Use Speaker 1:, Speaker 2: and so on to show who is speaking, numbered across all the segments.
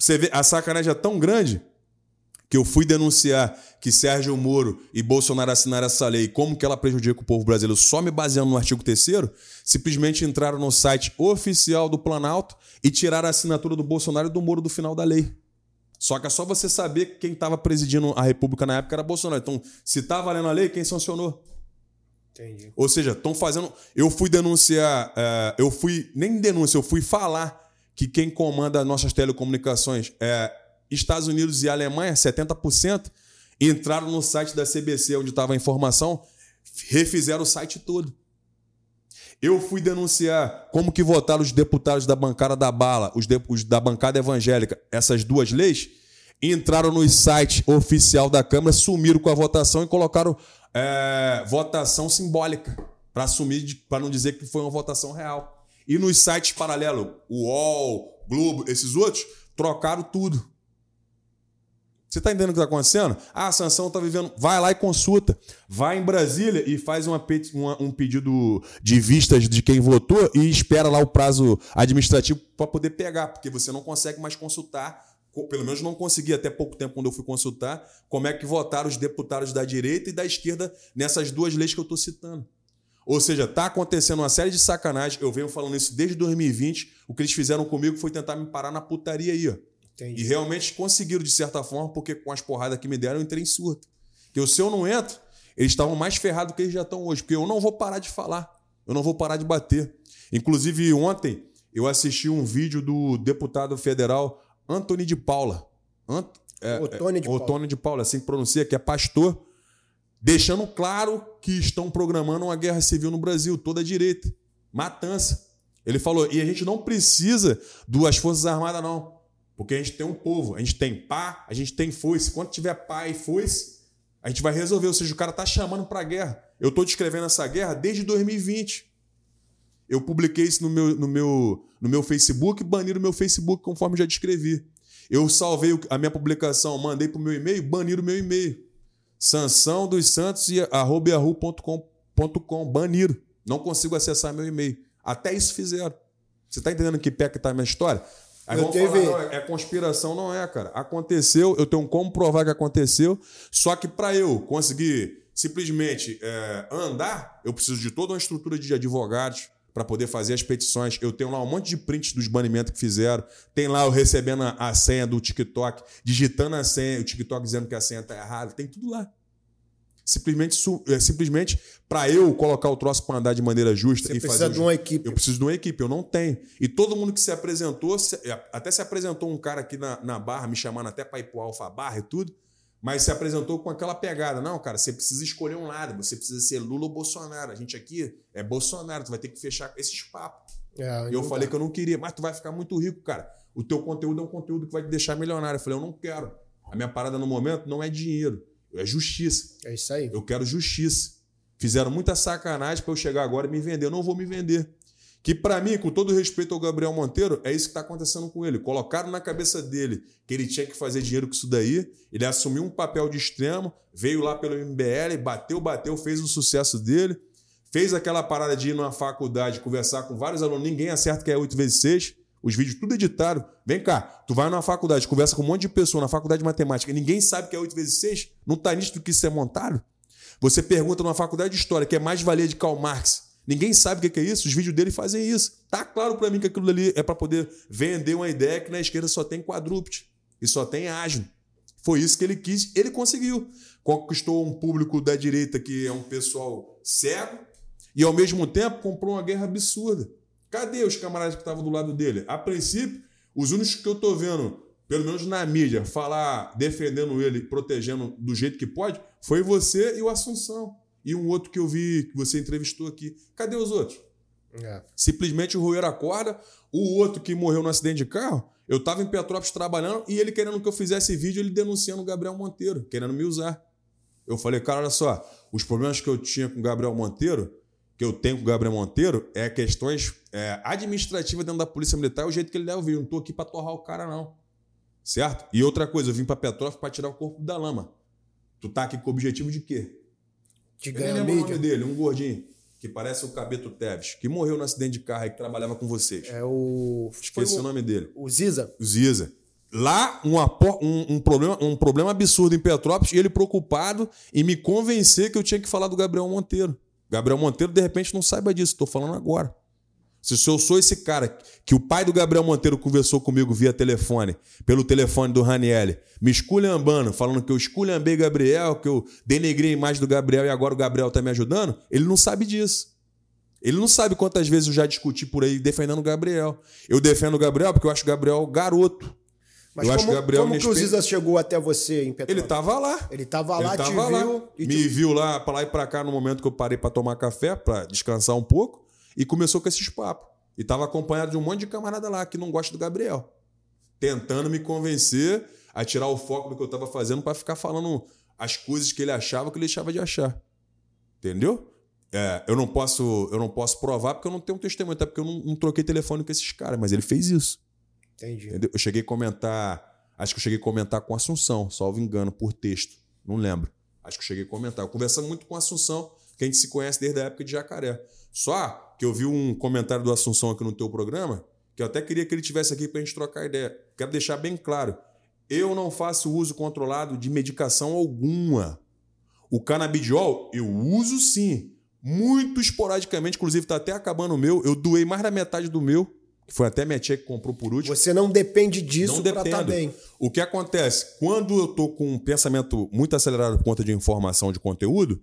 Speaker 1: Você vê, a sacanagem é tão grande que eu fui denunciar que Sérgio Moro e Bolsonaro assinaram essa lei, como que ela prejudica o povo brasileiro, só me baseando no artigo 3 simplesmente entraram no site oficial do Planalto e tiraram a assinatura do Bolsonaro e do Moro do final da lei. Só que é só você saber que quem estava presidindo a República na época era Bolsonaro. Então, se tá valendo a lei, quem sancionou?
Speaker 2: Entendi.
Speaker 1: Ou seja, estão fazendo. Eu fui denunciar, é, eu fui. Nem denúncia, eu fui falar que quem comanda nossas telecomunicações é Estados Unidos e Alemanha, 70%, entraram no site da CBC, onde estava a informação, refizeram o site todo. Eu fui denunciar como que votaram os deputados da bancada da bala, os, os da bancada evangélica, essas duas leis, entraram no site oficial da Câmara, sumiram com a votação e colocaram é, votação simbólica, para assumir, para não dizer que foi uma votação real. E nos sites paralelos, o UOL, Globo, esses outros, trocaram tudo. Você está entendendo o que está acontecendo? Ah, a sanção está vivendo. Vai lá e consulta. Vai em Brasília e faz uma, uma, um pedido de vistas de quem votou e espera lá o prazo administrativo para poder pegar, porque você não consegue mais consultar. Pelo menos não consegui até pouco tempo, quando eu fui consultar, como é que votaram os deputados da direita e da esquerda nessas duas leis que eu estou citando. Ou seja, está acontecendo uma série de sacanagem. Eu venho falando isso desde 2020. O que eles fizeram comigo foi tentar me parar na putaria aí, ó. Entendi. E realmente conseguiram, de certa forma, porque com as porradas que me deram, eu entrei em surto. Porque se eu não entro, eles estavam mais ferrados do que eles já estão hoje. Porque eu não vou parar de falar. Eu não vou parar de bater. Inclusive, ontem, eu assisti um vídeo do deputado federal Antônio de Paula. Ant... É, Otônio de é, Paula. Otônio de Paula, assim que pronuncia, que é pastor, deixando claro que estão programando uma guerra civil no Brasil, toda a direita. Matança. Ele falou, e a gente não precisa das Forças Armadas, não. Porque a gente tem um povo, a gente tem pá, a gente tem foice. Quando tiver pá e foice, a gente vai resolver. Ou seja, o cara tá chamando para guerra. Eu estou descrevendo essa guerra desde 2020. Eu publiquei isso no meu, no meu, no meu Facebook, baniram o meu Facebook conforme já descrevi. Eu salvei a minha publicação, mandei para o meu e-mail, baniram o meu e-mail. Sanção dos Santos e arroba.com.com, baniram. Não consigo acessar meu e-mail. Até isso fizeram. Você está entendendo que pé que tá a minha história? Aí eu vão teve... falar, não, é conspiração, não é, cara. Aconteceu, eu tenho como provar que aconteceu, só que para eu conseguir simplesmente é, andar, eu preciso de toda uma estrutura de advogados para poder fazer as petições. Eu tenho lá um monte de prints dos banimentos que fizeram. Tem lá eu recebendo a, a senha do TikTok, digitando a senha, o TikTok dizendo que a senha está errada. Tem tudo lá. Simplesmente, é, simplesmente para eu colocar o troço para andar de maneira justa
Speaker 2: Você
Speaker 1: e
Speaker 2: precisa fazer. de uma equipe.
Speaker 1: Eu preciso de uma equipe, eu não tenho. E todo mundo que se apresentou, é, até se apresentou um cara aqui na, na barra, me chamando até para ir pro Alfa Barra e tudo, mas se apresentou com aquela pegada. Não, cara, você precisa escolher um lado, você precisa ser Lula ou Bolsonaro. A gente aqui é Bolsonaro, tu vai ter que fechar esses papos. É, eu falei que eu não queria, mas tu vai ficar muito rico, cara. O teu conteúdo é um conteúdo que vai te deixar milionário. Eu falei, eu não quero. A minha parada no momento não é dinheiro. É justiça.
Speaker 2: É isso aí.
Speaker 1: Eu quero justiça. Fizeram muita sacanagem para eu chegar agora e me vender. Eu não vou me vender. Que para mim, com todo respeito ao Gabriel Monteiro, é isso que está acontecendo com ele. Colocaram na cabeça dele que ele tinha que fazer dinheiro com isso daí. Ele assumiu um papel de extremo, veio lá pelo MBL, bateu, bateu, fez o sucesso dele. Fez aquela parada de ir numa faculdade, conversar com vários alunos. Ninguém acerta que é 8 vezes 6. Os vídeos tudo editado. Vem cá, tu vai numa faculdade, conversa com um monte de pessoa na faculdade de matemática, ninguém sabe que é 8 vezes 6, não tá nítido que isso é montado? Você pergunta numa faculdade de história, que é mais valia de Karl Marx, ninguém sabe o que é isso, os vídeos dele fazem isso. Tá claro para mim que aquilo ali é para poder vender uma ideia que na esquerda só tem quadrúpede e só tem ágil. Foi isso que ele quis, ele conseguiu. Conquistou um público da direita que é um pessoal cego e ao mesmo tempo comprou uma guerra absurda. Cadê os camaradas que estavam do lado dele? A princípio, os únicos que eu tô vendo, pelo menos na mídia, falar defendendo ele, protegendo do jeito que pode, foi você e o Assunção. E um outro que eu vi que você entrevistou aqui. Cadê os outros? É. Simplesmente roeram a corda. O outro que morreu no acidente de carro, eu estava em Petrópolis trabalhando e ele querendo que eu fizesse vídeo, ele denunciando o Gabriel Monteiro, querendo me usar. Eu falei, cara, olha só, os problemas que eu tinha com o Gabriel Monteiro que eu tenho com o Gabriel Monteiro é questões é, administrativas dentro da Polícia Militar, é o jeito que ele deve vir. Eu não estou aqui para torrar o cara, não. Certo? E outra coisa, eu vim para Petrópolis para tirar o corpo da lama. Tu tá aqui com o objetivo de quê? Eu nem lembro o nome dele, um gordinho, que parece o Cabeto Teves, que morreu no acidente de carro e que trabalhava com vocês.
Speaker 2: É o.
Speaker 1: Esqueci o... o nome dele.
Speaker 2: O Ziza.
Speaker 1: O Ziza. lá um, apor- um- um problema, um problema absurdo em Petrópolis e ele preocupado em me convencer que eu tinha que falar do Gabriel Monteiro. Gabriel Monteiro, de repente, não saiba disso, estou falando agora. Se eu sou esse cara que o pai do Gabriel Monteiro conversou comigo via telefone, pelo telefone do Ranielli, me esculhambando, falando que eu esculhambei Gabriel, que eu denegrei a imagem do Gabriel e agora o Gabriel tá me ajudando, ele não sabe disso. Ele não sabe quantas vezes eu já discuti por aí defendendo o Gabriel. Eu defendo o Gabriel porque eu acho o Gabriel garoto.
Speaker 2: Mas
Speaker 1: eu
Speaker 2: como,
Speaker 1: acho que o Gabriel
Speaker 2: como que o Ziza chegou até você em Petrópolis?
Speaker 1: Ele tava lá.
Speaker 2: Ele tava lá,
Speaker 1: Ele
Speaker 2: te
Speaker 1: tava lá,
Speaker 2: viu e
Speaker 1: me
Speaker 2: te...
Speaker 1: viu lá pra lá e pra cá no momento que eu parei pra tomar café, pra descansar um pouco, e começou com esses papos. E tava acompanhado de um monte de camarada lá que não gosta do Gabriel. Tentando me convencer a tirar o foco do que eu tava fazendo pra ficar falando as coisas que ele achava que ele deixava de achar. Entendeu? É, eu não posso eu não posso provar porque eu não tenho um testemunho, até porque eu não, não troquei telefone com esses caras, mas ele fez isso.
Speaker 2: Entendi.
Speaker 1: Entendeu? Eu cheguei a comentar. Acho que eu cheguei a comentar com Assunção, salvo engano, por texto. Não lembro. Acho que eu cheguei a comentar. Eu converso muito com Assunção, que a gente se conhece desde a época de Jacaré. Só que eu vi um comentário do Assunção aqui no teu programa, que eu até queria que ele tivesse aqui pra gente trocar ideia. Quero deixar bem claro. Eu não faço uso controlado de medicação alguma. O canabidiol eu uso sim. Muito esporadicamente, inclusive tá até acabando o meu. Eu doei mais da metade do meu, que foi até minha tia que comprou por último.
Speaker 2: Você não depende disso pra estar
Speaker 1: dependo.
Speaker 2: bem.
Speaker 1: O que acontece? Quando eu tô com um pensamento muito acelerado por conta de informação de conteúdo,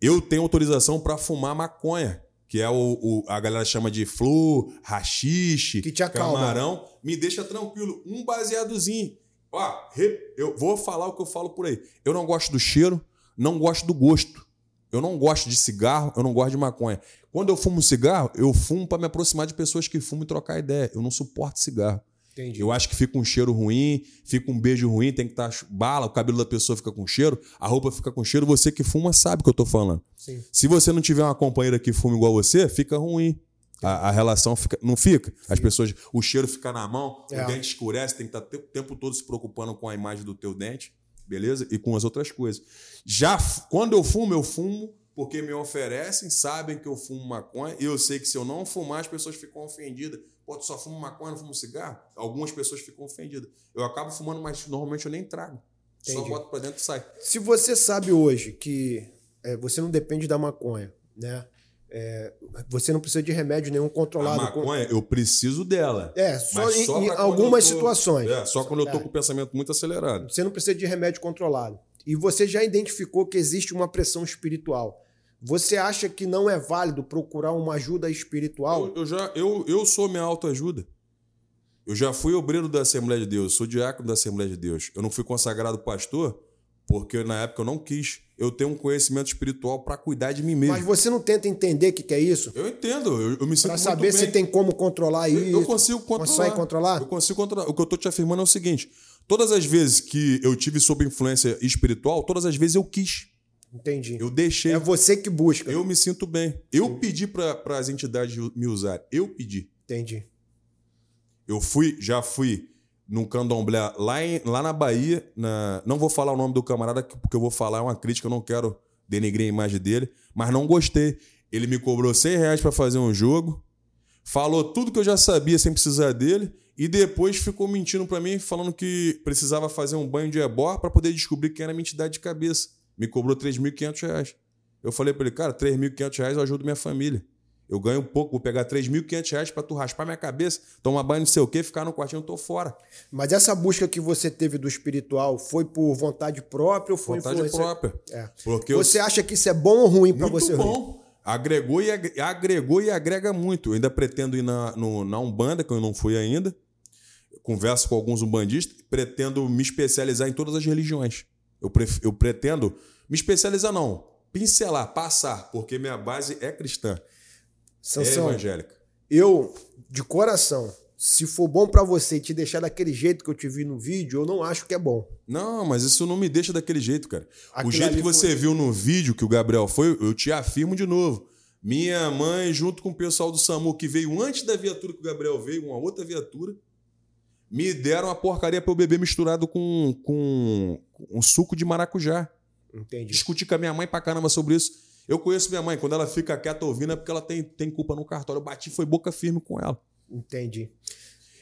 Speaker 1: eu tenho autorização para fumar maconha, que é o, o- a galera chama de flor, rachixe,
Speaker 2: Que te acalma.
Speaker 1: camarão. Me deixa tranquilo. Um baseadozinho. Ó, eu vou falar o que eu falo por aí. Eu não gosto do cheiro, não gosto do gosto. Eu não gosto de cigarro, eu não gosto de maconha. Quando eu fumo cigarro, eu fumo para me aproximar de pessoas que fumam e trocar ideia. Eu não suporto cigarro.
Speaker 2: Entendi.
Speaker 1: Eu acho que fica um cheiro ruim, fica um beijo ruim, tem que estar bala, o cabelo da pessoa fica com cheiro, a roupa fica com cheiro. Você que fuma sabe o que eu tô falando.
Speaker 2: Sim.
Speaker 1: Se você não tiver uma companheira que fuma igual você, fica ruim. A, a relação fica, não fica. As pessoas, o cheiro fica na mão,
Speaker 2: É.
Speaker 1: o dente escurece, tem que estar o tempo todo se preocupando com a imagem do teu dente, beleza? E com as outras coisas. Já quando eu fumo, eu fumo porque me oferecem, sabem que eu fumo maconha, e eu sei que se eu não fumar, as pessoas ficam ofendidas. Pô, tu só fuma maconha, não fuma cigarro? Algumas pessoas ficam ofendidas. Eu acabo fumando, mas normalmente eu nem trago. Só
Speaker 2: Entendi.
Speaker 1: boto pra dentro e sai.
Speaker 2: Se você sabe hoje que é, você não depende da maconha, né? É, você não precisa de remédio nenhum
Speaker 1: A
Speaker 2: controlado. com-
Speaker 1: maconha, eu preciso dela.
Speaker 2: É, só em,
Speaker 1: só
Speaker 2: em algumas
Speaker 1: tô-
Speaker 2: situações.
Speaker 1: É, só quando eu tô
Speaker 2: É.
Speaker 1: com o pensamento muito acelerado.
Speaker 2: Você não precisa de remédio controlado. E você já identificou que existe uma pressão espiritual. Você acha que não é válido procurar uma ajuda espiritual?
Speaker 1: Eu, eu já, eu, eu sou minha autoajuda. Eu já fui obreiro da Assembleia de Deus, sou diácono da Assembleia de Deus. Eu não fui consagrado pastor porque na época eu não quis. Eu tenho um conhecimento espiritual para cuidar de mim mesmo.
Speaker 2: Mas você não tenta entender o que, que é isso?
Speaker 1: Eu entendo, eu, eu me sinto
Speaker 2: Para saber se tem como controlar
Speaker 1: Eu-
Speaker 2: isso.
Speaker 1: Eu consigo controlar.
Speaker 2: Consegue controlar?
Speaker 1: Eu consigo controlar. O que eu tô te afirmando é o seguinte: todas as vezes que eu tive sob influência espiritual, todas as vezes eu quis.
Speaker 2: Entendi.
Speaker 1: Eu deixei.
Speaker 2: É você que busca.
Speaker 1: Eu me sinto bem. Eu pedi para as entidades me usar. Eu pedi.
Speaker 2: Entendi.
Speaker 1: Eu fui, já fui num candomblé lá, em- lá na Bahia. na- não vou falar o nome do camarada, porque eu vou falar é uma crítica, eu não quero denegrir a imagem dele, mas não gostei. Ele me cobrou 100 reais para fazer um jogo, falou tudo que eu já sabia sem precisar dele, e depois ficou mentindo para mim, falando que precisava fazer um banho de ebó para poder descobrir quem era minha entidade de cabeça. Me cobrou 3.500 reais. Eu falei para ele, cara, 3.500 reais eu ajudo minha família. Eu ganho pouco, vou pegar 3.500 reais pra tu raspar minha cabeça, tomar banho não sei o quê, ficar no quartinho, eu tô fora.
Speaker 2: Mas essa busca que você teve do espiritual foi por vontade própria ou foi
Speaker 1: Vontade
Speaker 2: influência?
Speaker 1: própria.
Speaker 2: É.
Speaker 1: Porque eu-
Speaker 2: Você acha que isso é bom ou ruim para
Speaker 1: muito
Speaker 2: você? Rui?
Speaker 1: bom. Agregou e, agre- agregou e agrega muito. Eu ainda pretendo ir na, no- na Umbanda, que eu não fui ainda. Converso com alguns umbandistas. Pretendo me especializar em todas as religiões. Eu, pref- eu pretendo me especializar, não. Pincelar, passar, porque minha base é cristã, é
Speaker 2: Sansão,
Speaker 1: evangélica.
Speaker 2: eu, de coração, se for bom para você te deixar daquele jeito que eu te vi no vídeo, eu não acho que é bom.
Speaker 1: Não, mas isso não me deixa daquele jeito, cara. o
Speaker 2: Aquilo
Speaker 1: jeito
Speaker 2: ali
Speaker 1: que você viu no vídeo que o Gabriel foi, eu te afirmo de novo. Minha mãe, junto com o pessoal do SAMU, que veio antes da viatura que o Gabriel veio, uma outra viatura, me deram a porcaria pra eu beber misturado com, com um suco de maracujá.
Speaker 2: Entendi.
Speaker 1: Discuti com a minha mãe pra caramba sobre isso. Eu conheço minha mãe, quando ela fica quieta ouvindo é porque ela tem, tem culpa no cartório. Eu bati, foi boca firme com ela.
Speaker 2: Entendi.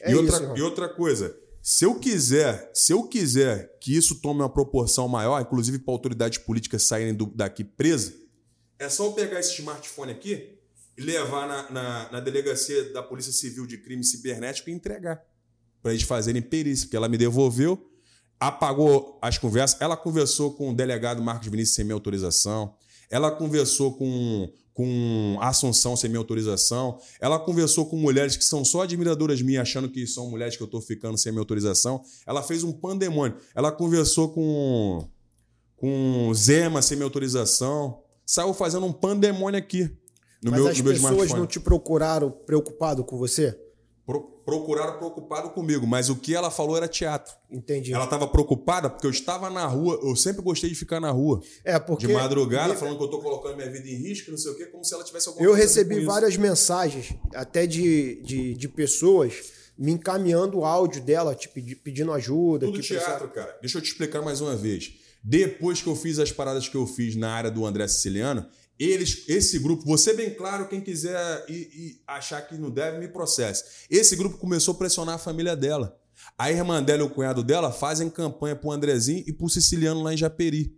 Speaker 2: É
Speaker 1: e, outra,
Speaker 2: irmão.
Speaker 1: e outra coisa, Se eu quiser, se eu quiser que isso tome uma proporção maior, inclusive para autoridades políticas saírem do, daqui presa, é só eu pegar esse smartphone aqui e levar na, na, na delegacia da Polícia Civil de Crime Cibernético e entregar para eles fazerem perícia, porque ela me devolveu, apagou as conversas, ela conversou com o delegado Marcos Vinícius sem minha autorização, ela conversou com, com Assunção sem minha autorização, ela conversou com mulheres que são só admiradoras minhas, achando que são mulheres que eu estou ficando sem minha autorização, ela fez um pandemônio, ela conversou com, com Zema sem minha autorização, saiu fazendo um pandemônio aqui.
Speaker 2: No Mas meu, as no pessoas não te procuraram preocupado com você?
Speaker 1: Pro, procuraram preocupado comigo, mas o que ela falou era teatro.
Speaker 2: Entendi.
Speaker 1: Ela estava preocupada porque eu estava na rua, eu sempre gostei de ficar na rua.
Speaker 2: É, porque.
Speaker 1: De madrugada, falando que eu estou colocando minha vida em risco, não sei o quê, como se ela tivesse alguma
Speaker 2: Eu recebi várias mensagens, até de, de, de pessoas me encaminhando o áudio dela, te pedindo ajuda.
Speaker 1: Tudo teatro, pensava... cara. Deixa eu te explicar mais uma vez. Depois que eu fiz as paradas que eu fiz na área do André Siciliano, eles, esse grupo, você bem claro, quem quiser e, e achar que não deve, me processe. Esse grupo começou a pressionar a família dela. A irmã dela e o cunhado dela fazem campanha pro Andrezinho e pro Siciliano lá em Japeri.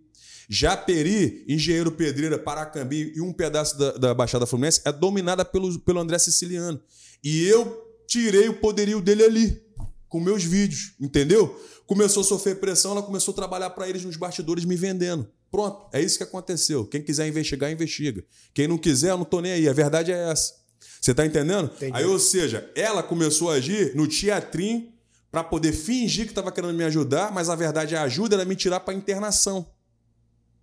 Speaker 1: Japeri, Engenheiro Pedreira, Paracambi e um pedaço da, da Baixada Fluminense é dominada pelo, pelo André Siciliano. E eu tirei o poderio dele ali, com meus vídeos, entendeu? Começou a sofrer pressão, ela começou a trabalhar para eles nos bastidores me vendendo. Pronto, é isso que aconteceu. Quem quiser investigar, investiga. Quem não quiser, eu não tô nem aí. A verdade é essa. Você tá entendendo?
Speaker 2: Entendi.
Speaker 1: Aí, ou seja, ela começou a agir no teatrinho para poder fingir que estava querendo me ajudar, mas a verdade é a ajuda era me tirar para internação.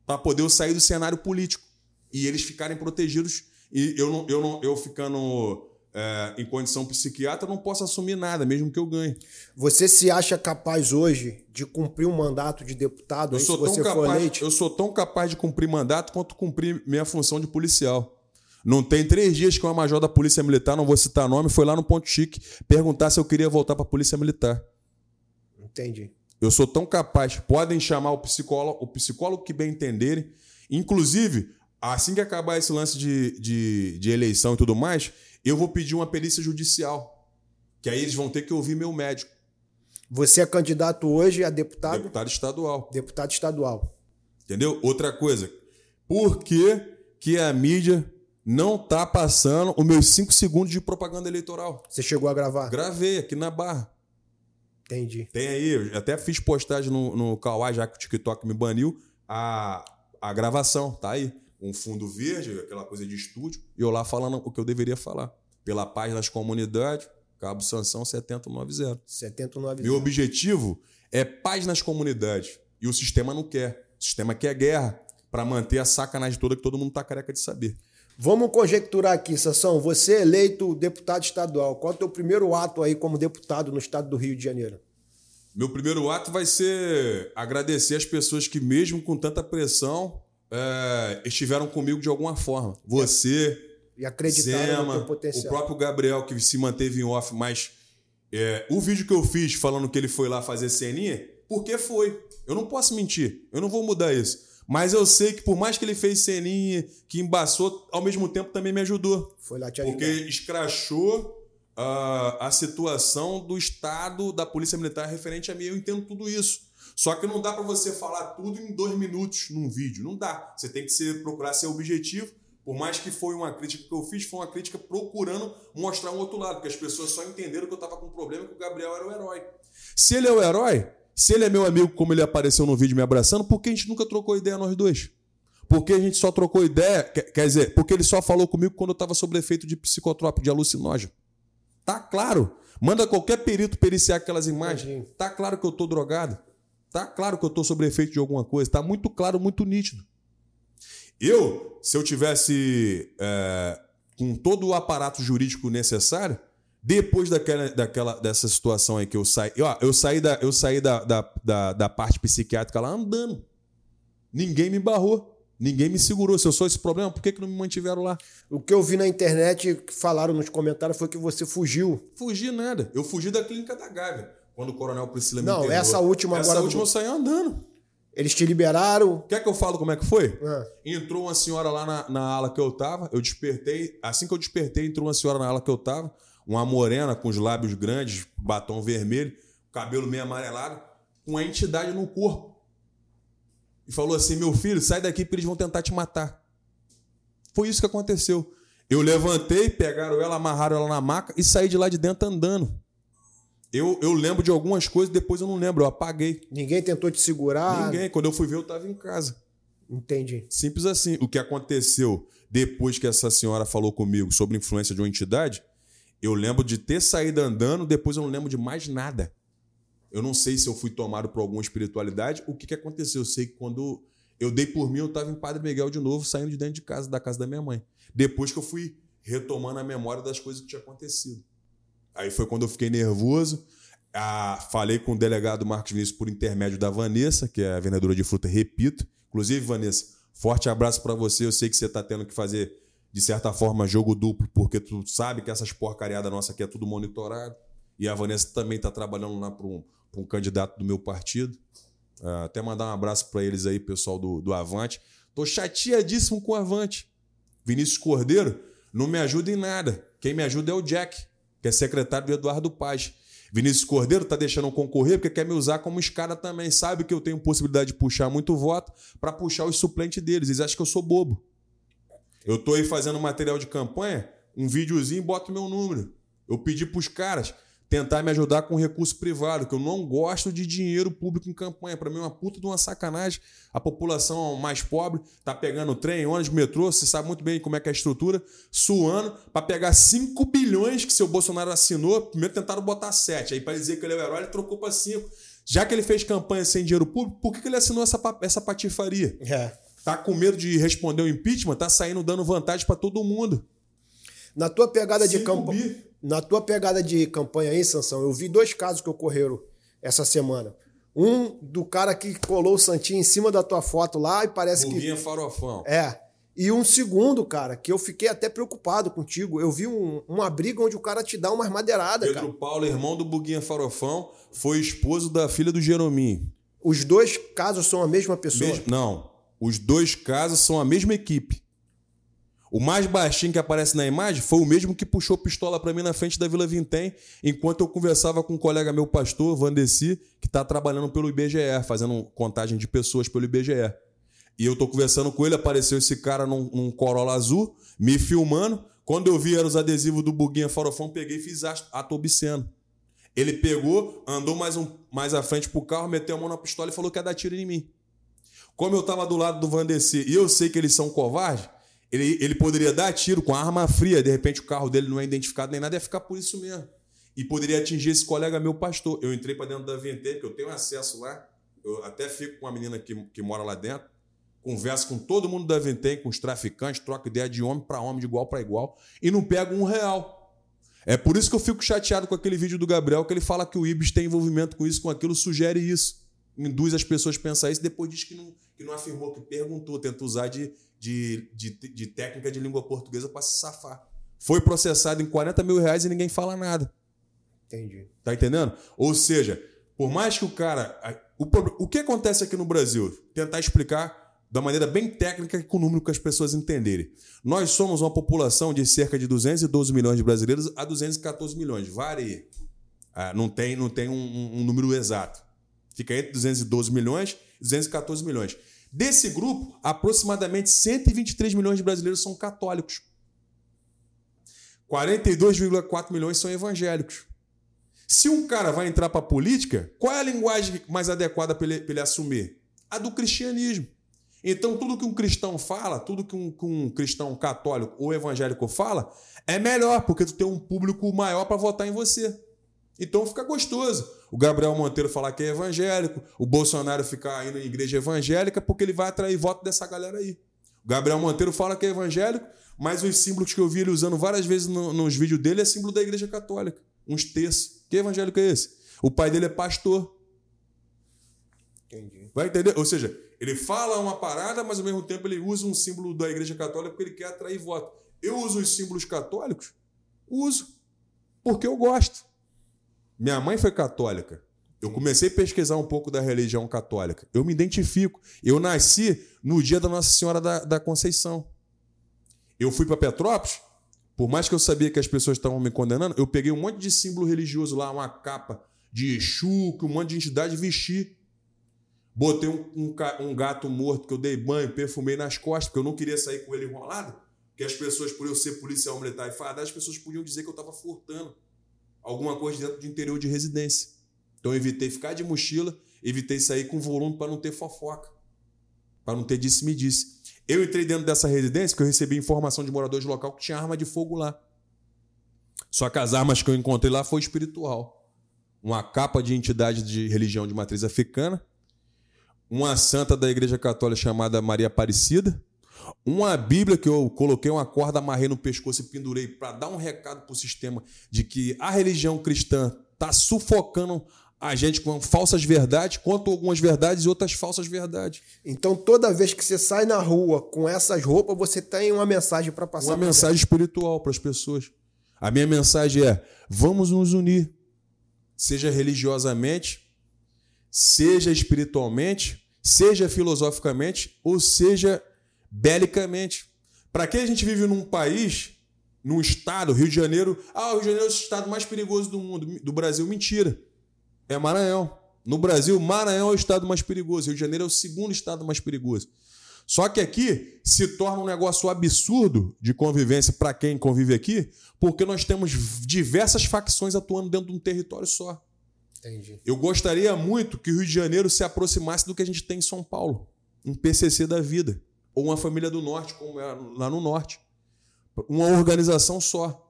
Speaker 1: Para poder eu sair do cenário político. E eles ficarem protegidos e eu não, eu não eu ficando é, em condição psiquiatra, eu não posso assumir nada, mesmo que eu ganhe.
Speaker 2: Você se acha capaz hoje de cumprir um mandato de deputado? Eu, sou, tão capaz,
Speaker 1: eu sou tão capaz de cumprir mandato quanto cumprir minha função de policial. Não tem três dias que uma major da Polícia Militar, não vou citar nome, foi lá no Ponto Chique perguntar se eu queria voltar para a Polícia Militar.
Speaker 2: Entendi.
Speaker 1: Eu sou tão capaz. Podem chamar o psicólogo, o psicólogo que bem entenderem. Inclusive, assim que acabar esse lance de, de, de eleição e tudo mais, eu vou pedir uma perícia judicial. Que aí eles vão ter que ouvir meu médico.
Speaker 2: Você é candidato hoje a deputado?
Speaker 1: Deputado estadual.
Speaker 2: Deputado estadual.
Speaker 1: Entendeu? Outra coisa. Por que, que a mídia não tá passando os meus cinco segundos de propaganda eleitoral?
Speaker 2: Você chegou a gravar?
Speaker 1: Gravei aqui na barra.
Speaker 2: Entendi.
Speaker 1: Tem aí, eu até fiz postagem no, no Kawai, já que o TikTok me baniu, a, a gravação, tá aí um fundo verde, aquela coisa de estúdio, e eu lá falando o que eu deveria falar. Pela paz nas comunidades, Cabo Sanção 7090.
Speaker 2: 7090.
Speaker 1: Meu objetivo é paz nas comunidades. E o sistema não quer. O sistema quer guerra para manter a sacanagem toda que todo mundo tá careca de saber.
Speaker 2: Vamos conjecturar aqui, Sassão. Você é eleito deputado estadual. Qual é o teu primeiro ato aí como deputado no estado do Rio de Janeiro?
Speaker 1: Meu primeiro ato vai ser agradecer as pessoas que, mesmo com tanta pressão, é, estiveram comigo de alguma forma. Você,
Speaker 2: e Zema.
Speaker 1: O próprio Gabriel, que se manteve em off, mas é, o vídeo que eu fiz falando que ele foi lá fazer ceninha, porque foi. Eu não posso mentir. Eu não vou mudar isso. Mas eu sei que por mais que ele fez ceninha, que embaçou, ao mesmo tempo também me ajudou.
Speaker 2: Foi lá te ajudar.
Speaker 1: Porque escrachou uh, a situação do Estado, da Polícia Militar referente a mim. Eu entendo tudo isso. Só que não dá para você falar tudo em dois minutos num vídeo. Não dá. Você tem que ser, procurar ser objetivo. Por mais que foi uma crítica que eu fiz, foi uma crítica procurando mostrar um outro lado, porque as pessoas só entenderam que eu estava com um problema que o Gabriel era o herói. Se ele é o herói, se ele é meu amigo, como ele apareceu no vídeo me abraçando, por que a gente nunca trocou ideia nós dois? Porque a gente só trocou ideia, quer dizer, porque ele só falou comigo quando eu estava sob efeito de psicotrópico, de alucinógeno. Tá claro. Manda qualquer perito periciar aquelas imagens. Tá claro que eu tô drogado. Tá claro que eu estou sob efeito de alguma coisa, tá muito claro, muito nítido. Eu, se eu tivesse é, com todo o aparato jurídico necessário, depois daquela, daquela, dessa situação aí que eu saí, ó, eu saí, da, eu saí da, da, da, da parte psiquiátrica lá andando. Ninguém me barrou. Ninguém me segurou. Se eu sou esse problema, por que, que não me mantiveram lá?
Speaker 2: O que eu vi na internet, que falaram nos comentários, foi que você fugiu.
Speaker 1: Fugi nada. Eu fugi da clínica da Gávea quando o Coronel Priscila me
Speaker 2: Não, essa última
Speaker 1: essa
Speaker 2: agora.
Speaker 1: Essa última eu saí andando.
Speaker 2: Eles te liberaram.
Speaker 1: Quer que eu falo como é que foi? Ah. Entrou uma senhora lá na, na ala que eu tava, eu despertei. Assim que eu despertei, entrou uma senhora na ala que eu tava, uma morena com os lábios grandes, batom vermelho. cabelo meio amarelado, com a entidade no corpo. E falou assim: meu filho, sai daqui porque eles vão tentar te matar. Foi isso que aconteceu. Eu levantei, pegaram ela, amarraram ela na maca e saí de lá de dentro andando. Eu, eu lembro de algumas coisas, depois eu não lembro, eu apaguei.
Speaker 2: Ninguém tentou te segurar?
Speaker 1: Ninguém. Quando eu fui ver, eu estava em casa.
Speaker 2: Entendi.
Speaker 1: Simples assim. O que aconteceu depois que essa senhora falou comigo sobre influência de uma entidade, eu lembro de ter saído andando, depois eu não lembro de mais nada. Eu não sei se eu fui tomado por alguma espiritualidade. O que, que aconteceu? Eu sei que quando eu dei por mim, eu estava em Padre Miguel de novo, saindo de dentro de casa, da casa da minha mãe. Depois que eu fui retomando a memória das coisas que tinha acontecido. Aí foi quando eu fiquei nervoso. Ah, falei com o delegado Marcos Vinícius por intermédio da Vanessa, que é a vendedora de fruta, repito. Inclusive, Vanessa, forte abraço para você. Eu sei que você está tendo que fazer, de certa forma, jogo duplo, porque tu sabe que essas porcariadas nossa aqui é tudo monitorado. E a Vanessa também está trabalhando lá para um, um, candidato do meu partido. Ah, até mandar um abraço para eles aí, pessoal do, do Avante. Tô chateadíssimo com o Avante. Vinícius Cordeiro não me ajuda em nada. Quem me ajuda é o Jack, que é secretário do Eduardo Paz. Vinícius Cordeiro está deixando concorrer porque quer me usar como escada também. Sabe que eu tenho possibilidade de puxar muito voto para puxar os suplentes deles. Eles acham que eu sou bobo. Eu estou aí fazendo material de campanha, um videozinho e boto meu número. Eu pedi para os caras tentar me ajudar com recurso privado, que eu não gosto de dinheiro público em campanha. Para mim é uma puta de uma sacanagem. A população mais pobre tá pegando trem, ônibus, metrô, você sabe muito bem como é que é a estrutura, suando para pegar 5 bilhões que seu Bolsonaro assinou. Primeiro tentaram botar 7, aí para dizer que ele é o herói, ele trocou para 5. Já que ele fez campanha sem dinheiro público, por que, que ele assinou essa, essa patifaria?
Speaker 2: É.
Speaker 1: Tá com medo de responder o impeachment, tá saindo dando vantagem para todo mundo.
Speaker 2: Na tua pegada de campanha na tua pegada de campanha aí, Sansão, eu vi dois casos que ocorreram essa semana. Um do cara que colou o Santinho em cima da tua foto lá e parece
Speaker 1: Buguinha
Speaker 2: que.
Speaker 1: farofão.
Speaker 2: É. E um segundo, cara, que eu fiquei até preocupado contigo. Eu vi um, uma briga onde o cara te dá umas madeiradas,
Speaker 1: Pedro
Speaker 2: cara.
Speaker 1: Paulo, irmão do Buguinha Farofão, foi esposo da filha do Jerominho.
Speaker 2: Os dois casos são a mesma pessoa?
Speaker 1: Mes... Não. Os dois casos são a mesma equipe. O mais baixinho que aparece na imagem foi o mesmo que puxou pistola para mim na frente da Vila Vintém, enquanto eu conversava com um colega meu, pastor, Vandeci, que está trabalhando pelo IBGE, fazendo contagem de pessoas pelo IBGE. E eu tô conversando com ele, apareceu esse cara num, num Corolla azul, me filmando. Quando eu vi eram os adesivos do Buguinha Farofão, peguei e fiz ato obsceno. Ele pegou, andou mais, um, mais à frente pro carro, meteu a mão na pistola e falou que ia dar tiro em mim. Como eu tava do lado do Vandeci e eu sei que eles são covardes, ele, ele poderia dar tiro com arma fria, de repente o carro dele não é identificado nem nada, ia ficar por isso mesmo. E poderia atingir esse colega meu pastor. Eu entrei para dentro da VNT, que eu tenho acesso lá, eu até fico com uma menina que, que mora lá dentro, converso com todo mundo da VNT, com os traficantes, troco ideia de homem para homem, de igual para igual, e não pego um real. É por isso que eu fico chateado com aquele vídeo do Gabriel, que ele fala que o Ibis tem envolvimento com isso, com aquilo, sugere isso. Induz as pessoas a pensar isso, depois diz que não, que não afirmou, que perguntou, tenta usar de, de, de, de técnica de língua portuguesa para se safar. Foi processado em 40 mil reais e ninguém fala nada.
Speaker 2: Entendi.
Speaker 1: Tá entendendo? Ou seja, por mais que o cara. O, o que acontece aqui no Brasil? Tentar explicar da maneira bem técnica e com o número que as pessoas entenderem. Nós somos uma população de cerca de 212 milhões de brasileiros a 214 milhões. Varia. Ah, não tem, não tem um, um número exato. Fica entre 212 milhões e 214 milhões. Desse grupo, aproximadamente 123 milhões de brasileiros são católicos. 42,4 milhões são evangélicos. Se um cara vai entrar para a política, qual é a linguagem mais adequada para ele, ele, assumir? A do cristianismo. Então, tudo que um cristão fala, tudo que um, que um cristão católico ou evangélico fala, é melhor, porque tu tem um público maior para votar em você. Então fica gostoso. O Gabriel Monteiro falar que é evangélico, o Bolsonaro ficar indo em igreja evangélica, porque ele vai atrair voto dessa galera aí. O Gabriel Monteiro fala que é evangélico, mas os símbolos que eu vi ele usando várias vezes no, nos vídeos dele é símbolo da igreja católica. Uns textos. Que evangélico é esse? O pai dele é pastor.
Speaker 2: Entendi.
Speaker 1: Vai entender? Ou seja, ele fala uma parada, mas ao mesmo tempo ele usa um símbolo da igreja católica porque ele quer atrair voto. Eu uso os símbolos católicos? Uso. Porque eu gosto. Minha mãe foi católica. Eu comecei a pesquisar um pouco da religião católica. Eu me identifico. Eu nasci no dia da Nossa Senhora da, da Conceição. Eu fui para Petrópolis, por mais que eu sabia que as pessoas estavam me condenando, eu peguei um monte de símbolo religioso lá, uma capa de Exu, que um monte de entidade vestir. Botei um, um, um, gato morto que eu dei banho, perfumei nas costas, porque eu não queria sair com ele enrolado. Porque as pessoas, por eu ser policial militar e fardado, as pessoas podiam dizer que eu estava furtando alguma coisa dentro do interior de residência. Então eu evitei ficar de mochila, evitei sair com volume para não ter fofoca, para não ter disse-me disse. Eu entrei dentro dessa residência porque eu recebi informação de moradores local que tinha arma de fogo lá. Só que as armas que eu encontrei lá foi espiritual. Uma capa de entidade de religião de matriz africana, uma santa da igreja católica chamada Maria Aparecida, uma Bíblia que eu coloquei uma corda, amarrei no pescoço e pendurei para dar um recado para o sistema de que a religião cristã está sufocando a gente com falsas verdades, quanto algumas verdades e outras falsas verdades.
Speaker 2: Então, toda vez que você sai na rua com essas roupas, você tem uma mensagem para passar.
Speaker 1: Uma mensagem espiritual para as pessoas. A minha mensagem é: vamos nos unir, seja religiosamente, seja espiritualmente, seja filosoficamente ou seja belicamente. Para que a gente vive num país, num estado, Rio de Janeiro? Ah, o Rio de Janeiro é o estado mais perigoso do mundo, do Brasil. Mentira é Maranhão. No Brasil, Maranhão é o estado mais perigoso. Rio de Janeiro é o segundo estado mais perigoso. Só que aqui se torna um negócio absurdo de convivência para quem convive aqui, porque nós temos diversas facções atuando dentro de um território só. Entendi. Eu gostaria muito que o Rio de Janeiro se aproximasse do que a gente tem em São Paulo, um PCC da vida, ou uma família do Norte, como é lá no Norte. Uma organização só.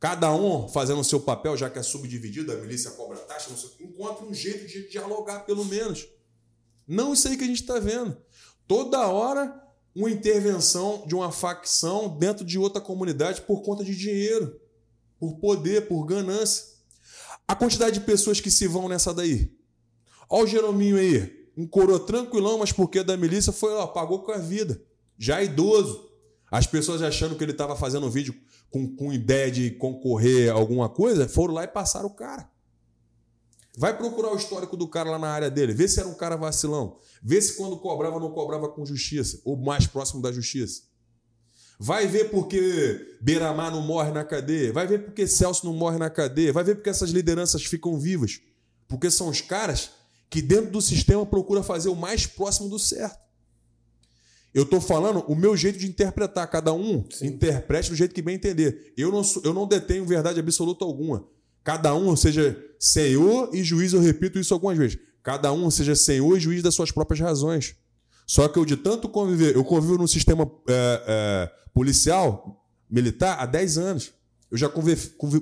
Speaker 1: Cada um fazendo o seu papel, já que é subdividido, a milícia cobra taxa, encontra um jeito de dialogar, pelo menos. Não isso aí que a gente está vendo. Toda hora, uma intervenção de uma facção dentro de outra comunidade por conta de dinheiro, por poder, por ganância. A quantidade de pessoas que se vão nessa daí. Olha o Jerominho aí. Um coroa tranquilão, mas porque é da milícia foi lá, pagou com a vida. Já idoso. As pessoas achando que ele estava fazendo um vídeo com, com ideia de concorrer a alguma coisa, foram lá e passaram o cara. Vai procurar o histórico do cara lá na área dele, vê se era um cara vacilão, vê se quando cobrava não cobrava com justiça, ou mais próximo da justiça. Vai ver porque Beiramar não morre na cadeia, vai ver porque Celso não morre na cadeia, vai ver porque essas lideranças ficam vivas. Porque são os caras que dentro do sistema procura fazer o mais próximo do certo. Eu estou falando o meu jeito de interpretar. Cada um Sim. interprete do jeito que bem entender. Eu não, eu não detenho verdade absoluta alguma. Cada um seja senhor e juiz, eu repito isso algumas vezes. Cada um seja senhor e juiz das suas próprias razões. Só que eu, de tanto conviver, eu convivo no sistema é, é, policial, militar, há 10 anos. Eu já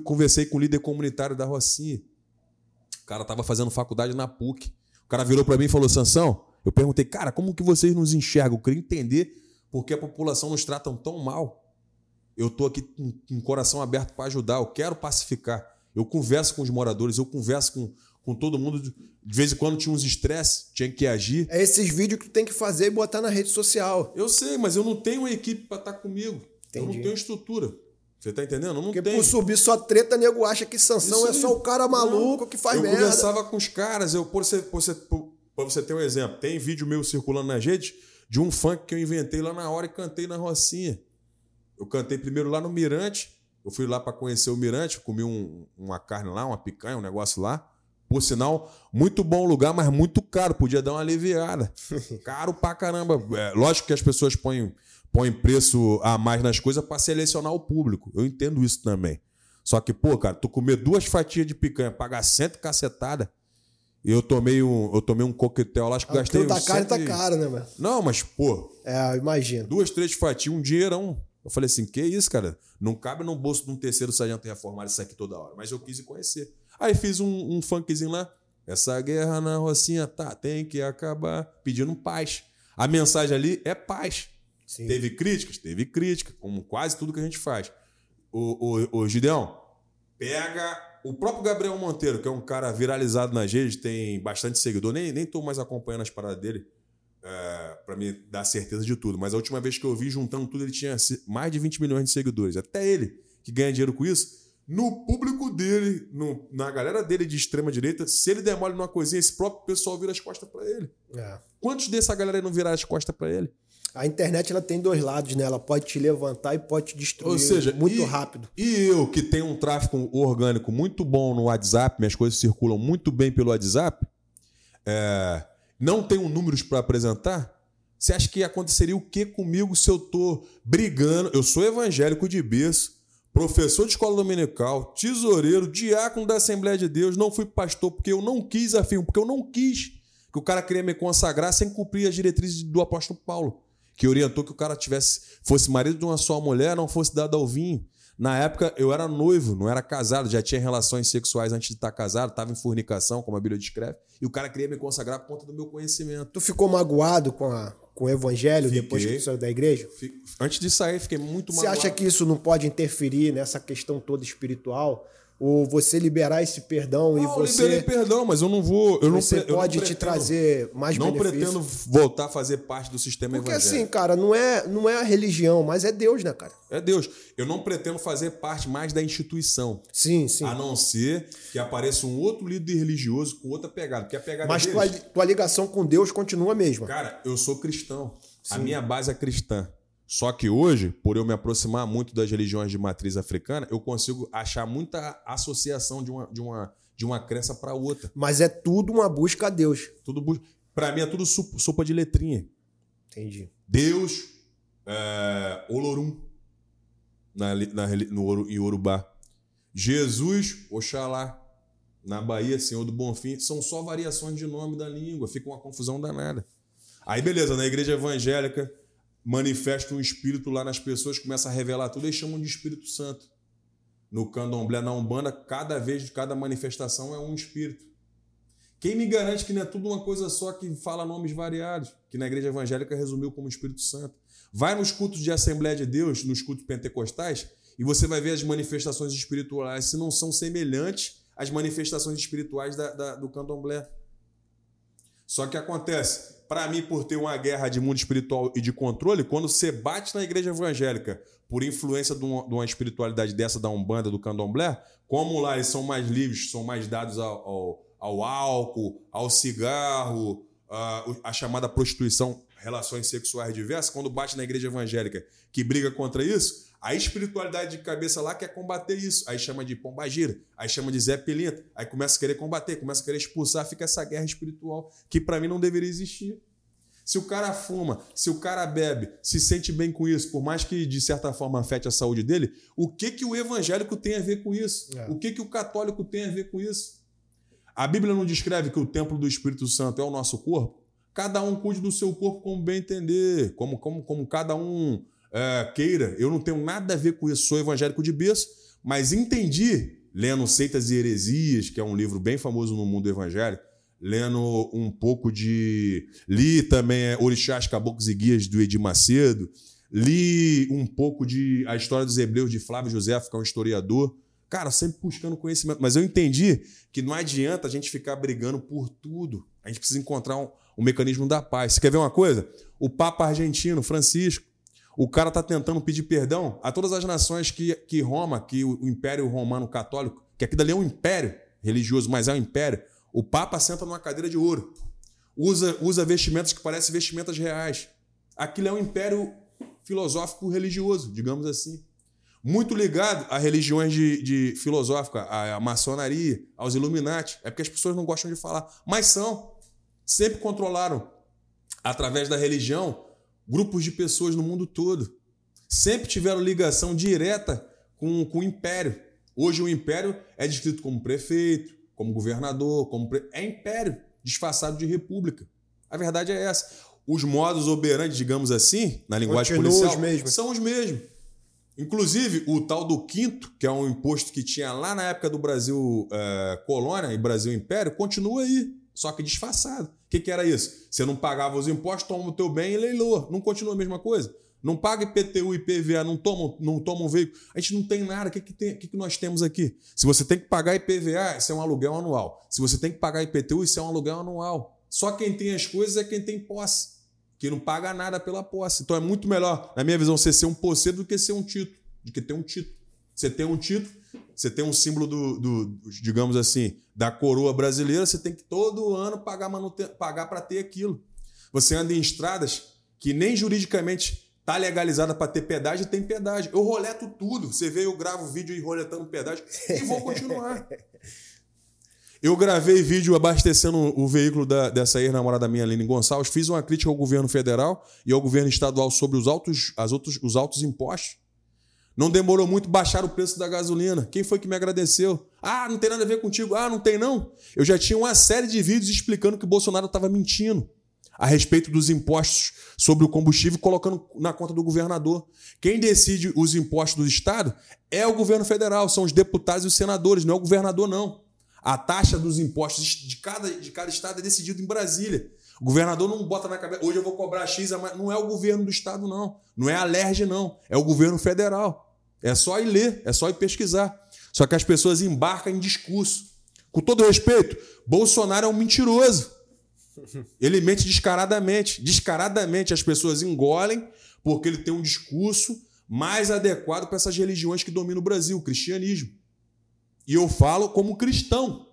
Speaker 1: conversei com o líder comunitário da Rocinha. O cara estava fazendo faculdade na PUC. O cara virou para mim e falou: Sansão, eu perguntei, cara, como que vocês nos enxergam? Eu queria entender por que a população nos trata tão mal. Eu estou aqui com, com coração aberto para ajudar, eu quero pacificar. Eu converso com os moradores, eu converso com, com todo mundo. De vez em quando tinha uns estresse, tinha que agir.
Speaker 2: É esses vídeos que tu tem que fazer e botar na rede social.
Speaker 1: Eu sei, mas eu não tenho uma equipe para estar tá comigo. Entendi. Eu não tenho estrutura. Você tá entendendo? Não
Speaker 2: Porque
Speaker 1: tenho.
Speaker 2: por subir só treta, nego acha que Sansão é só o cara maluco não. que faz
Speaker 1: eu
Speaker 2: merda.
Speaker 1: Eu conversava com os caras, eu, por, ser, por, ser, por, para você ter um exemplo, tem vídeo meu circulando na rede de um funk que eu inventei lá na hora e cantei na Rocinha. Eu cantei primeiro lá no Mirante. Eu fui lá para conhecer o Mirante, comi um, uma carne lá, uma picanha, um negócio lá. Por sinal, muito bom lugar, mas muito caro. Podia dar uma aliviada. Caro pra caramba. É, lógico que as pessoas põem, põem preço a mais nas coisas para selecionar o público. Eu entendo isso também. Só que, pô, cara, tu comer duas fatias de picanha, pagar cento cacetada, eu tomei um, eu tomei um coquetel, acho que ah, gastei.
Speaker 2: O da carne tá caro, né, mano?
Speaker 1: Não, mas, pô.
Speaker 2: É, imagino.
Speaker 1: Duas, três fatias, um dinheirão. Eu falei assim: que isso, cara? Não cabe no bolso de um terceiro sargento reformado isso aqui toda hora. Mas eu quis conhecer. Aí fiz um, um funkzinho lá. Essa guerra na Rocinha, tá, tem que acabar. Pedindo paz. A mensagem ali é paz. Sim. Teve críticas? Teve crítica, como quase tudo que a gente faz. O, o, o Gideão, pega o próprio Gabriel Monteiro, que é um cara viralizado nas redes, tem bastante seguidor, nem, nem tô mais acompanhando as paradas dele é, para me dar certeza de tudo. Mas a última vez que eu vi, juntando tudo, ele tinha mais de 20 milhões de seguidores. Até ele, que ganha dinheiro com isso, no público dele, no, na galera dele de extrema direita, se ele der mole numa coisinha, esse próprio pessoal vira as costas para ele. É. Quantos dessa galera não viraram as costas para ele?
Speaker 2: A internet ela tem dois lados, né? Ela pode te levantar e pode te destruir
Speaker 1: Ou seja,
Speaker 2: muito
Speaker 1: e,
Speaker 2: rápido.
Speaker 1: E eu, que tenho um tráfego orgânico muito bom no WhatsApp, minhas coisas circulam muito bem pelo WhatsApp, é, não tenho números para apresentar. Você acha que aconteceria o que comigo se eu tô brigando? Eu sou evangélico de berço, professor de escola dominical, tesoureiro, diácono da Assembleia de Deus, não fui pastor porque eu não quis afirmo, porque eu não quis que o cara queria me consagrar sem cumprir as diretrizes do apóstolo Paulo, que orientou que o cara tivesse fosse marido de uma só mulher, não fosse dado ao vinho. Na época eu era noivo, não era casado, já tinha relações sexuais antes de estar casado, estava em fornicação, como a Bíblia descreve, e o cara queria me consagrar por conta do meu conhecimento.
Speaker 2: Tu ficou magoado com, a, com o evangelho fiquei. depois que tu saiu da igreja?
Speaker 1: Antes de sair, fiquei muito
Speaker 2: magoado. Você acha que isso não pode interferir nessa questão toda espiritual? Ou você liberar esse perdão não, e você.
Speaker 1: Eu liberei perdão, mas eu não vou. Eu
Speaker 2: você
Speaker 1: não,
Speaker 2: pode
Speaker 1: não
Speaker 2: te trazer mais
Speaker 1: não
Speaker 2: benefícios.
Speaker 1: Não pretendo voltar a fazer parte do sistema
Speaker 2: Porque
Speaker 1: evangélico.
Speaker 2: assim, cara, não é, não é a religião, mas é Deus, né, cara?
Speaker 1: É Deus. Eu não pretendo fazer parte mais da instituição.
Speaker 2: Sim, sim.
Speaker 1: A não ser que apareça um outro líder religioso com outra pegada. Porque a pegada
Speaker 2: mas
Speaker 1: deles,
Speaker 2: tua, tua ligação com Deus continua a mesma.
Speaker 1: Cara, eu sou cristão. Sim. A minha base é cristã. Só que hoje, por eu me aproximar muito das religiões de matriz africana, eu consigo achar muita associação de uma, de uma, de uma crença para outra.
Speaker 2: Mas é tudo uma busca a Deus.
Speaker 1: Tudo bu... Para mim é tudo sopa de letrinha.
Speaker 2: Entendi.
Speaker 1: Deus, é, Olorum, na, na, no, em Urubá. Jesus, Oxalá. Na Bahia, Senhor do Bonfim. São só variações de nome da língua. Fica uma confusão danada. Aí, beleza, na igreja evangélica manifesta um espírito lá nas pessoas, começa a revelar tudo, eles chamam de Espírito Santo. No candomblé, na Umbanda, cada vez, cada manifestação é um espírito. Quem me garante que não é tudo uma coisa só que fala nomes variados, que na igreja evangélica resumiu como Espírito Santo? Vai nos cultos de Assembleia de Deus, nos cultos pentecostais, e você vai ver as manifestações espirituais, se não são semelhantes às manifestações espirituais da, da, do candomblé. Só que acontece, para mim, por ter uma guerra de mundo espiritual e de controle, quando você bate na igreja evangélica por influência de uma, de uma espiritualidade dessa da Umbanda, do Candomblé, como lá eles são mais livres, são mais dados ao, ao, ao álcool, ao cigarro, a, a chamada prostituição, relações sexuais diversas, quando bate na igreja evangélica que briga contra isso, a espiritualidade de cabeça lá quer combater isso. Aí chama de pombagira, aí chama de Zé Pelinta, aí começa a querer combater, começa a querer expulsar, fica essa guerra espiritual que para mim não deveria existir. Se o cara fuma, se o cara bebe, se sente bem com isso, por mais que de certa forma afete a saúde dele, o que que o evangélico tem a ver com isso? É. O que que o católico tem a ver com isso? A Bíblia não descreve que o templo do Espírito Santo é o nosso corpo? Cada um cuide do seu corpo como bem entender, como, como, como cada um uh, queira. Eu não tenho nada a ver com isso, sou evangélico de berço, mas entendi, lendo Seitas e Heresias, que é um livro bem famoso no mundo evangélico, lendo um pouco de. Li também é, Orixás, Caboclos e Guias do Edir Macedo, li um pouco de A História dos Hebreus de Flávio José, que é um historiador. Cara, sempre buscando conhecimento. Mas eu entendi que não adianta a gente ficar brigando por tudo. A gente precisa encontrar um, um mecanismo da paz. Você quer ver uma coisa? O Papa argentino, Francisco, o cara está tentando pedir perdão a todas as nações que, que Roma, que o, o Império Romano Católico, que aqui dali é um império religioso, mas é um império. O Papa senta numa cadeira de ouro, usa, usa vestimentas que parecem vestimentas reais. Aquilo é um império filosófico religioso, digamos assim. Muito ligado a religiões de, de filosófica, à maçonaria, aos Illuminati. É porque as pessoas não gostam de falar, mas são. Sempre controlaram, através da religião, grupos de pessoas no mundo todo. Sempre tiveram ligação direta com, com o império. Hoje o império é descrito como prefeito, como governador, como pre... é império disfarçado de república. A verdade é essa. Os modos operantes, digamos assim, na linguagem policial, os mesmos. são os mesmos. Inclusive, o tal do quinto, que é um imposto que tinha lá na época do Brasil é, colônia e Brasil império, continua aí, só que disfarçado que, que era isso? Você não pagava os impostos, toma o teu bem e leiloa. Não continua a mesma coisa? Não paga IPTU e IPVA, não toma, não toma um veículo. A gente não tem nada. O que, que, tem, que, que nós temos aqui? Se você tem que pagar IPVA, isso é um aluguel anual. Se você tem que pagar IPTU, isso é um aluguel anual. Só quem tem as coisas é quem tem posse, que não paga nada pela posse. Então é muito melhor, na minha visão, você ser um posseiro do que ser um título, do que ter um título. Você tem um título, você tem um símbolo do, do, digamos assim, da coroa brasileira, você tem que todo ano pagar, manuten... pagar para ter aquilo. Você anda em estradas que nem juridicamente tá legalizada para ter pedágio, tem pedágio. Eu roleto tudo. Você vê, eu gravo vídeo e roletando pedágio e vou continuar. Eu gravei vídeo abastecendo o veículo da, dessa ex-namorada minha, Aline Gonçalves. Fiz uma crítica ao governo federal e ao governo estadual sobre os altos, as outros, os altos impostos. Não demorou muito baixar o preço da gasolina. Quem foi que me agradeceu? Ah, não tem nada a ver contigo. Ah, não tem não. Eu já tinha uma série de vídeos explicando que o Bolsonaro estava mentindo a respeito dos impostos sobre o combustível, colocando na conta do governador. Quem decide os impostos do Estado é o governo federal, são os deputados e os senadores, não é o governador, não. A taxa dos impostos de cada, de cada estado é decidida em Brasília. O governador não bota na cabeça, hoje eu vou cobrar X, não é o governo do estado, não. Não é a LERJ, não. É o governo federal. É só ir ler, é só ir pesquisar. Só que as pessoas embarcam em discurso. Com todo respeito, Bolsonaro é um mentiroso. Ele mente descaradamente. Descaradamente as pessoas engolem porque ele tem um discurso mais adequado para essas religiões que dominam o Brasil, o cristianismo. E eu falo como cristão.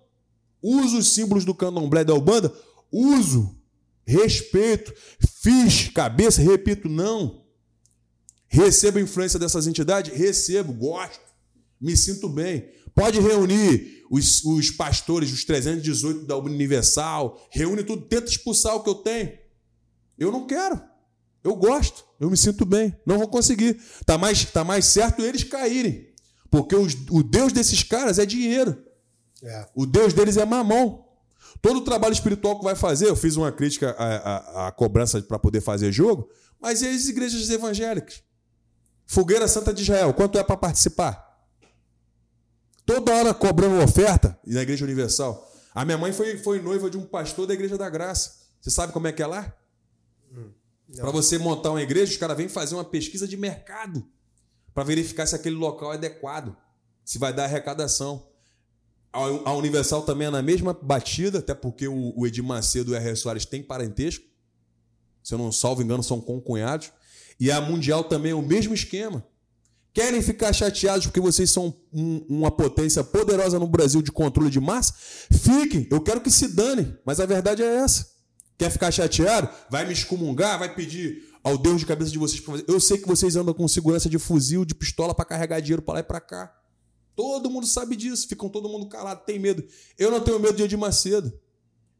Speaker 1: Uso os símbolos do candomblé da Ubanda? Uso. Respeito. Fiz cabeça, repito, não. Recebo a influência dessas entidades? Recebo, gosto. Me sinto bem. Pode reunir os, os pastores, os 318 da Universal, reúne tudo, tenta expulsar o que eu tenho. Eu não quero. Eu gosto. Eu me sinto bem. Não vou conseguir. Tá mais, tá mais certo eles caírem. Porque os, o Deus desses caras é dinheiro. É. O Deus deles é mamão. Todo o trabalho espiritual que vai fazer, eu fiz uma crítica à, à, à cobrança para poder fazer jogo, mas e as igrejas evangélicas? Fogueira Santa de Israel, quanto é para participar? Toda hora cobrando oferta na Igreja Universal. A minha mãe foi, foi noiva de um pastor da Igreja da Graça. Você sabe como é que é lá? Hum, para você montar uma igreja, os caras vêm fazer uma pesquisa de mercado para verificar se aquele local é adequado, se vai dar arrecadação. A Universal também é na mesma batida, até porque o Edir Macedo e o R. Soares têm parentesco. Se eu não salvo engano, são concunhados. E a Mundial também é o mesmo esquema. Querem ficar chateados porque vocês são um, uma potência poderosa no Brasil de controle de massa? Fiquem, eu quero que se danem, mas a verdade é essa. Quer ficar chateado? Vai me excomungar, vai pedir ao Deus de cabeça de vocês. Eu sei que vocês andam com segurança de fuzil, de pistola para carregar dinheiro para lá e para cá. Todo mundo sabe disso, ficam todo mundo calado, tem medo. Eu não tenho medo de Edir Macedo.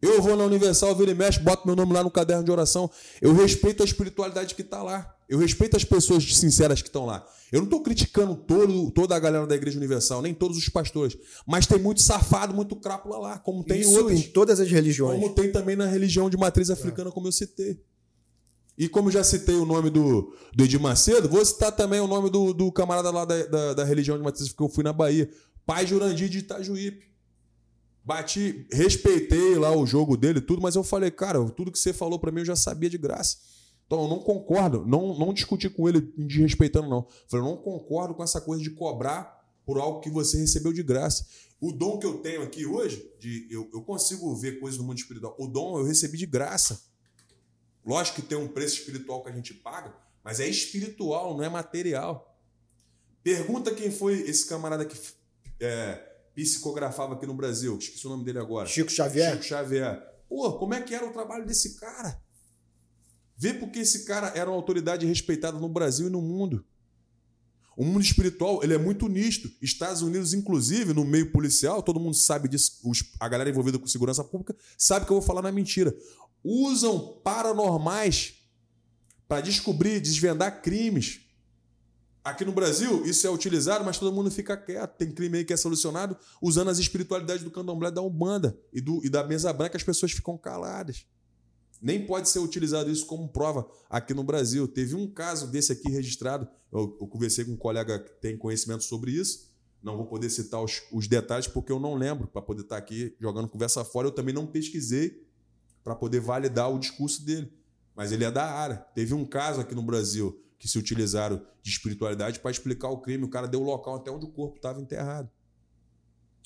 Speaker 1: Eu vou na Universal, viro e mexe, boto meu nome lá no caderno de oração. Eu respeito a espiritualidade que está lá. Eu respeito as pessoas sinceras que estão lá. Eu não estou criticando todo, toda a galera da Igreja Universal, nem todos os pastores. Mas tem muito safado, muito crápula lá, como tem
Speaker 2: Isso outros. em todas as religiões.
Speaker 1: Como tem também na religião de matriz africana, é. como eu citei. E como já citei o nome do, do Edir Macedo, vou citar também o nome do, do camarada lá da, da, da religião de matriz que eu fui na Bahia. Pai Jurandir de Itajuípe. Bati, respeitei lá o jogo dele tudo, mas eu falei, cara, tudo que você falou para mim eu já sabia de graça. Então eu não concordo, não, não discuti com ele desrespeitando, não. Falei, eu não concordo com essa coisa de cobrar por algo que você recebeu de graça. O dom que eu tenho aqui hoje, de eu, eu consigo ver coisas no mundo espiritual. O dom eu recebi de graça. Lógico que tem um preço espiritual que a gente paga, mas é espiritual, não é material. Pergunta quem foi esse camarada que é, psicografava aqui no Brasil. Esqueci o nome dele agora.
Speaker 2: Chico Xavier.
Speaker 1: Chico Xavier. Pô, como é que era o trabalho desse cara? Vê porque esse cara era uma autoridade respeitada no Brasil e no mundo. O mundo espiritual ele é muito nisto. Estados Unidos, inclusive, no meio policial, todo mundo sabe disso. A galera envolvida com segurança pública sabe que eu vou falar na mentira usam paranormais para descobrir, desvendar crimes. Aqui no Brasil, isso é utilizado, mas todo mundo fica quieto. Tem crime aí que é solucionado usando as espiritualidades do candomblé da Umbanda e, do, e da mesa branca, as pessoas ficam caladas. Nem pode ser utilizado isso como prova aqui no Brasil. Teve um caso desse aqui registrado. Eu, eu conversei com um colega que tem conhecimento sobre isso. Não vou poder citar os, os detalhes porque eu não lembro para poder estar aqui jogando conversa fora. Eu também não pesquisei para poder validar o discurso dele. Mas ele é da área. Teve um caso aqui no Brasil que se utilizaram de espiritualidade para explicar o crime. O cara deu o local até onde o corpo estava enterrado.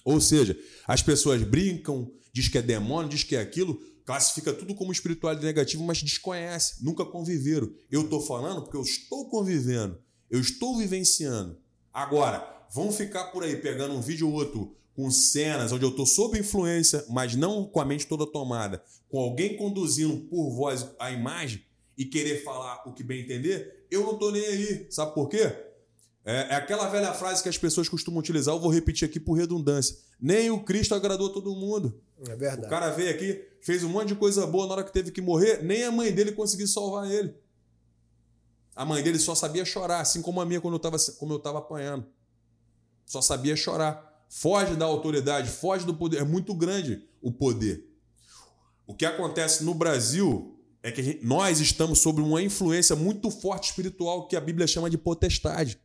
Speaker 1: Ou seja, as pessoas brincam, diz que é demônio, diz que é aquilo, classifica tudo como espiritualidade negativo, mas desconhece, nunca conviveram. Eu estou falando porque eu estou convivendo, eu estou vivenciando. Agora, vão ficar por aí pegando um vídeo ou outro com cenas onde eu estou sob influência, mas não com a mente toda tomada, com alguém conduzindo por voz a imagem, e querer falar o que bem entender, eu não tô nem aí. Sabe por quê? É, é, aquela velha frase que as pessoas costumam utilizar, eu vou repetir aqui por redundância. Nem o Cristo agradou todo mundo.
Speaker 2: É verdade.
Speaker 1: O cara veio aqui, fez um monte de coisa boa, na hora que teve que morrer, nem a mãe dele conseguiu salvar ele. A mãe dele só sabia chorar, assim como a minha quando eu estava como eu tava apanhando. Só sabia chorar. Foge da autoridade, foge do poder. É muito grande o poder. O que acontece no Brasil é que gente, nós estamos sob uma influência muito forte espiritual que a Bíblia chama de potestade.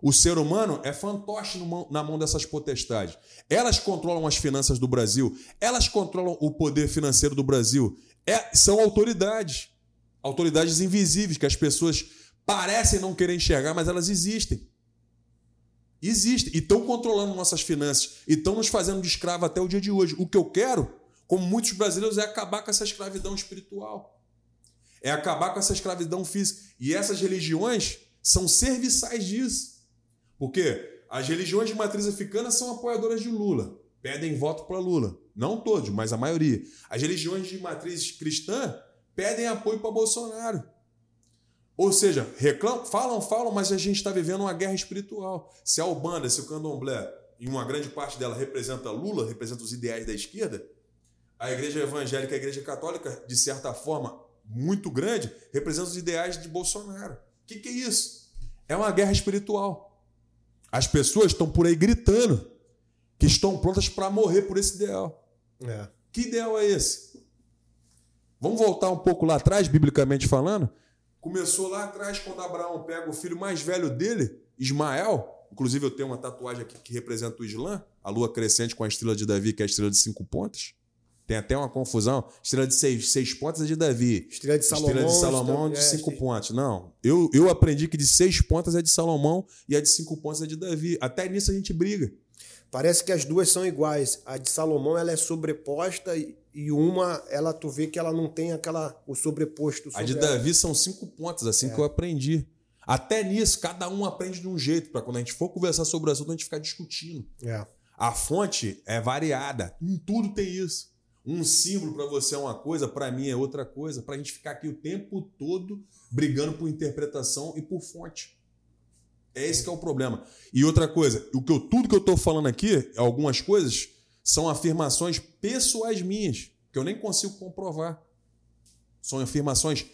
Speaker 1: O ser humano é fantoche na mão dessas potestades. Elas controlam as finanças do Brasil, elas controlam o poder financeiro do Brasil. É, são autoridades. Autoridades invisíveis que as pessoas parecem não querer enxergar, mas elas existem. Existem. E estão controlando nossas finanças. E estão nos fazendo de escravo até o dia de hoje. O que eu quero, como muitos brasileiros, é acabar com essa escravidão espiritual. É acabar com essa escravidão física. E essas religiões são serviçais disso. Porque as religiões de matriz africana são apoiadoras de Lula, pedem voto para Lula. Não todos, mas a maioria. As religiões de matriz cristã pedem apoio para Bolsonaro. Ou seja, reclamam, falam, falam, mas a gente está vivendo uma guerra espiritual. Se a Ubanda, se o Candomblé, em uma grande parte dela representa Lula, representa os ideais da esquerda, a igreja evangélica, a igreja católica, de certa forma, muito grande, representa os ideais de Bolsonaro. O que, que é isso? É uma guerra espiritual. As pessoas estão por aí gritando que estão prontas para morrer por esse ideal. É. Que ideal é esse? Vamos voltar um pouco lá atrás, biblicamente falando. Começou lá atrás, quando Abraão pega o filho mais velho dele, Ismael. Inclusive, eu tenho uma tatuagem aqui que representa o Islã, a lua crescente com a estrela de Davi, que é a estrela de cinco pontas. Tem até uma confusão. Estrela de seis, seis pontas é de Davi.
Speaker 2: Estrela de Salomão.
Speaker 1: Estrela de Salomão de é, cinco é, pontos. Não. Eu, eu aprendi que de seis pontas é de Salomão e a de cinco pontas é de Davi. Até nisso a gente briga.
Speaker 2: Parece que as duas são iguais. A de Salomão ela é sobreposta e uma, ela tu vê que ela não tem aquela o sobreposto.
Speaker 1: Sobre a de ela. Davi são cinco pontas, assim é. que eu aprendi. Até nisso, cada um aprende de um jeito, para quando a gente for conversar sobre o assunto, a gente ficar discutindo.
Speaker 2: É.
Speaker 1: A fonte é variada. Em tudo tem isso. Um símbolo para você é uma coisa, para mim é outra coisa, para a gente ficar aqui o tempo todo brigando por interpretação e por fonte. É esse que é o problema. E outra coisa, o que eu, tudo que eu estou falando aqui, algumas coisas, são afirmações pessoais minhas, que eu nem consigo comprovar. São afirmações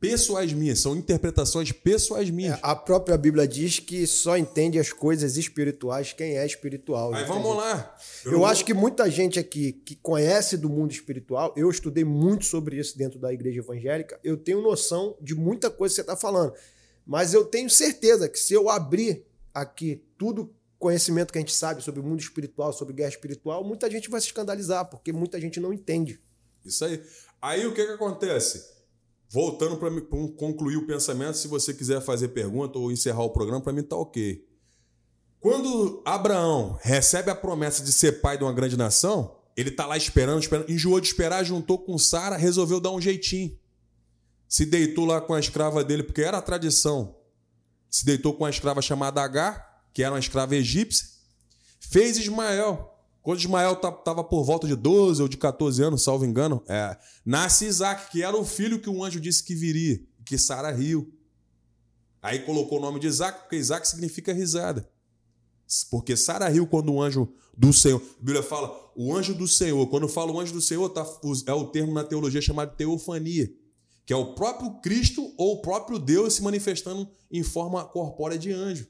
Speaker 1: pessoais minhas, são interpretações pessoais minhas. É,
Speaker 2: a própria Bíblia diz que só entende as coisas espirituais quem é espiritual.
Speaker 1: Aí vamos lá.
Speaker 2: Eu, eu acho que muita gente aqui que conhece do mundo espiritual, eu estudei muito sobre isso dentro da igreja evangélica, eu tenho noção de muita coisa que você está falando. Mas eu tenho certeza que se eu abrir aqui tudo conhecimento que a gente sabe sobre o mundo espiritual, sobre guerra espiritual, muita gente vai se escandalizar, porque muita gente não entende.
Speaker 1: Isso aí. Aí o que, que acontece? Voltando para concluir o pensamento, se você quiser fazer pergunta ou encerrar o programa, para mim tá ok. Quando Abraão recebe a promessa de ser pai de uma grande nação, ele tá lá esperando, esperando, enjoou de esperar, juntou com Sara, resolveu dar um jeitinho. Se deitou lá com a escrava dele, porque era a tradição. Se deitou com a escrava chamada Agar, que era uma escrava egípcia. Fez Ismael. Quando Ismael estava por volta de 12 ou de 14 anos, salvo engano, é, nasce Isaac, que era o filho que o anjo disse que viria, que Sara riu. Aí colocou o nome de Isaac, porque Isaac significa risada. Porque Sara riu quando o anjo do Senhor. A Bíblia fala o anjo do Senhor. Quando fala o anjo do Senhor, tá, é o termo na teologia chamado teofania, que é o próprio Cristo ou o próprio Deus se manifestando em forma corpórea de anjo.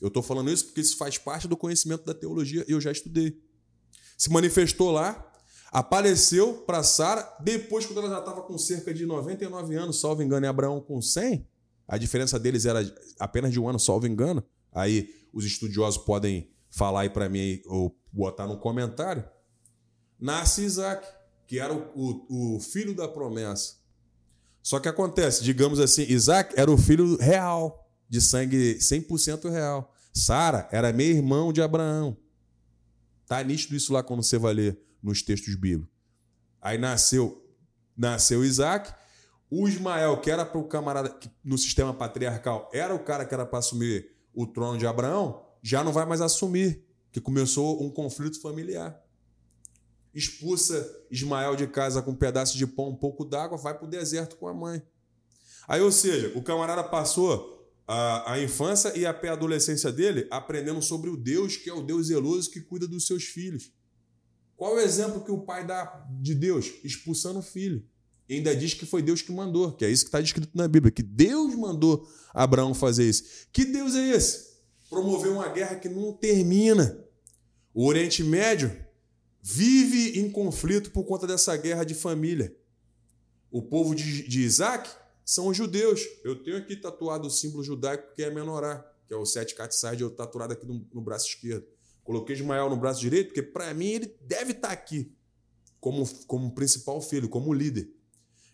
Speaker 1: Eu estou falando isso porque isso faz parte do conhecimento da teologia e eu já estudei. Se manifestou lá, apareceu para Sara, depois, quando ela já estava com cerca de 99 anos, salvo engano, e Abraão com 100, a diferença deles era apenas de um ano, salvo engano. Aí os estudiosos podem falar aí para mim ou botar no comentário. Nasce Isaac, que era o, o, o filho da promessa. Só que acontece, digamos assim, Isaac era o filho real de sangue 100% real. Sara era meio irmão de Abraão. Tá nítido isso lá quando você vai ler nos textos bíblicos. Aí nasceu, nasceu Isaac. O Ismael, que era para o camarada que no sistema patriarcal, era o cara que era para assumir o trono de Abraão, já não vai mais assumir, que começou um conflito familiar. expulsa Ismael de casa com um pedaço de pão, um pouco d'água, vai para o deserto com a mãe. Aí, ou seja, o camarada passou a, a infância e a pré-adolescência dele aprendendo sobre o Deus que é o Deus zeloso que cuida dos seus filhos. Qual é o exemplo que o pai dá de Deus? Expulsando o filho. E ainda diz que foi Deus que mandou, que é isso que está descrito na Bíblia, que Deus mandou Abraão fazer isso. Que Deus é esse? Promover uma guerra que não termina. O Oriente Médio vive em conflito por conta dessa guerra de família. O povo de Isaac são os judeus. Eu tenho aqui tatuado o símbolo judaico que é menorá, que é o sete catside, eu tatuado aqui no, no, braço esquerdo. Coloquei Ismael no braço direito, porque para mim ele deve estar tá aqui como, como principal filho, como líder.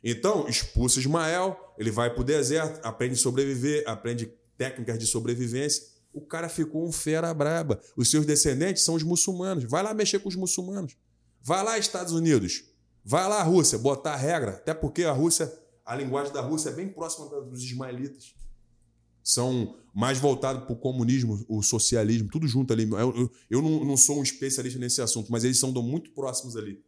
Speaker 1: Então, expulsa Ismael, ele vai para o deserto, aprende a sobreviver, aprende técnicas de sobrevivência. O cara ficou um fera braba. Os seus descendentes são os muçulmanos. Vai lá mexer com os muçulmanos. Vai lá, Estados Unidos. Vai lá, Rússia, botar a regra. Até porque a Rússia, a linguagem da Rússia é bem próxima dos ismaelitas. São mais voltados para o comunismo, o socialismo, tudo junto ali. Eu, eu, eu não, não, sou um especialista nesse assunto, mas eles são muito próximos ali.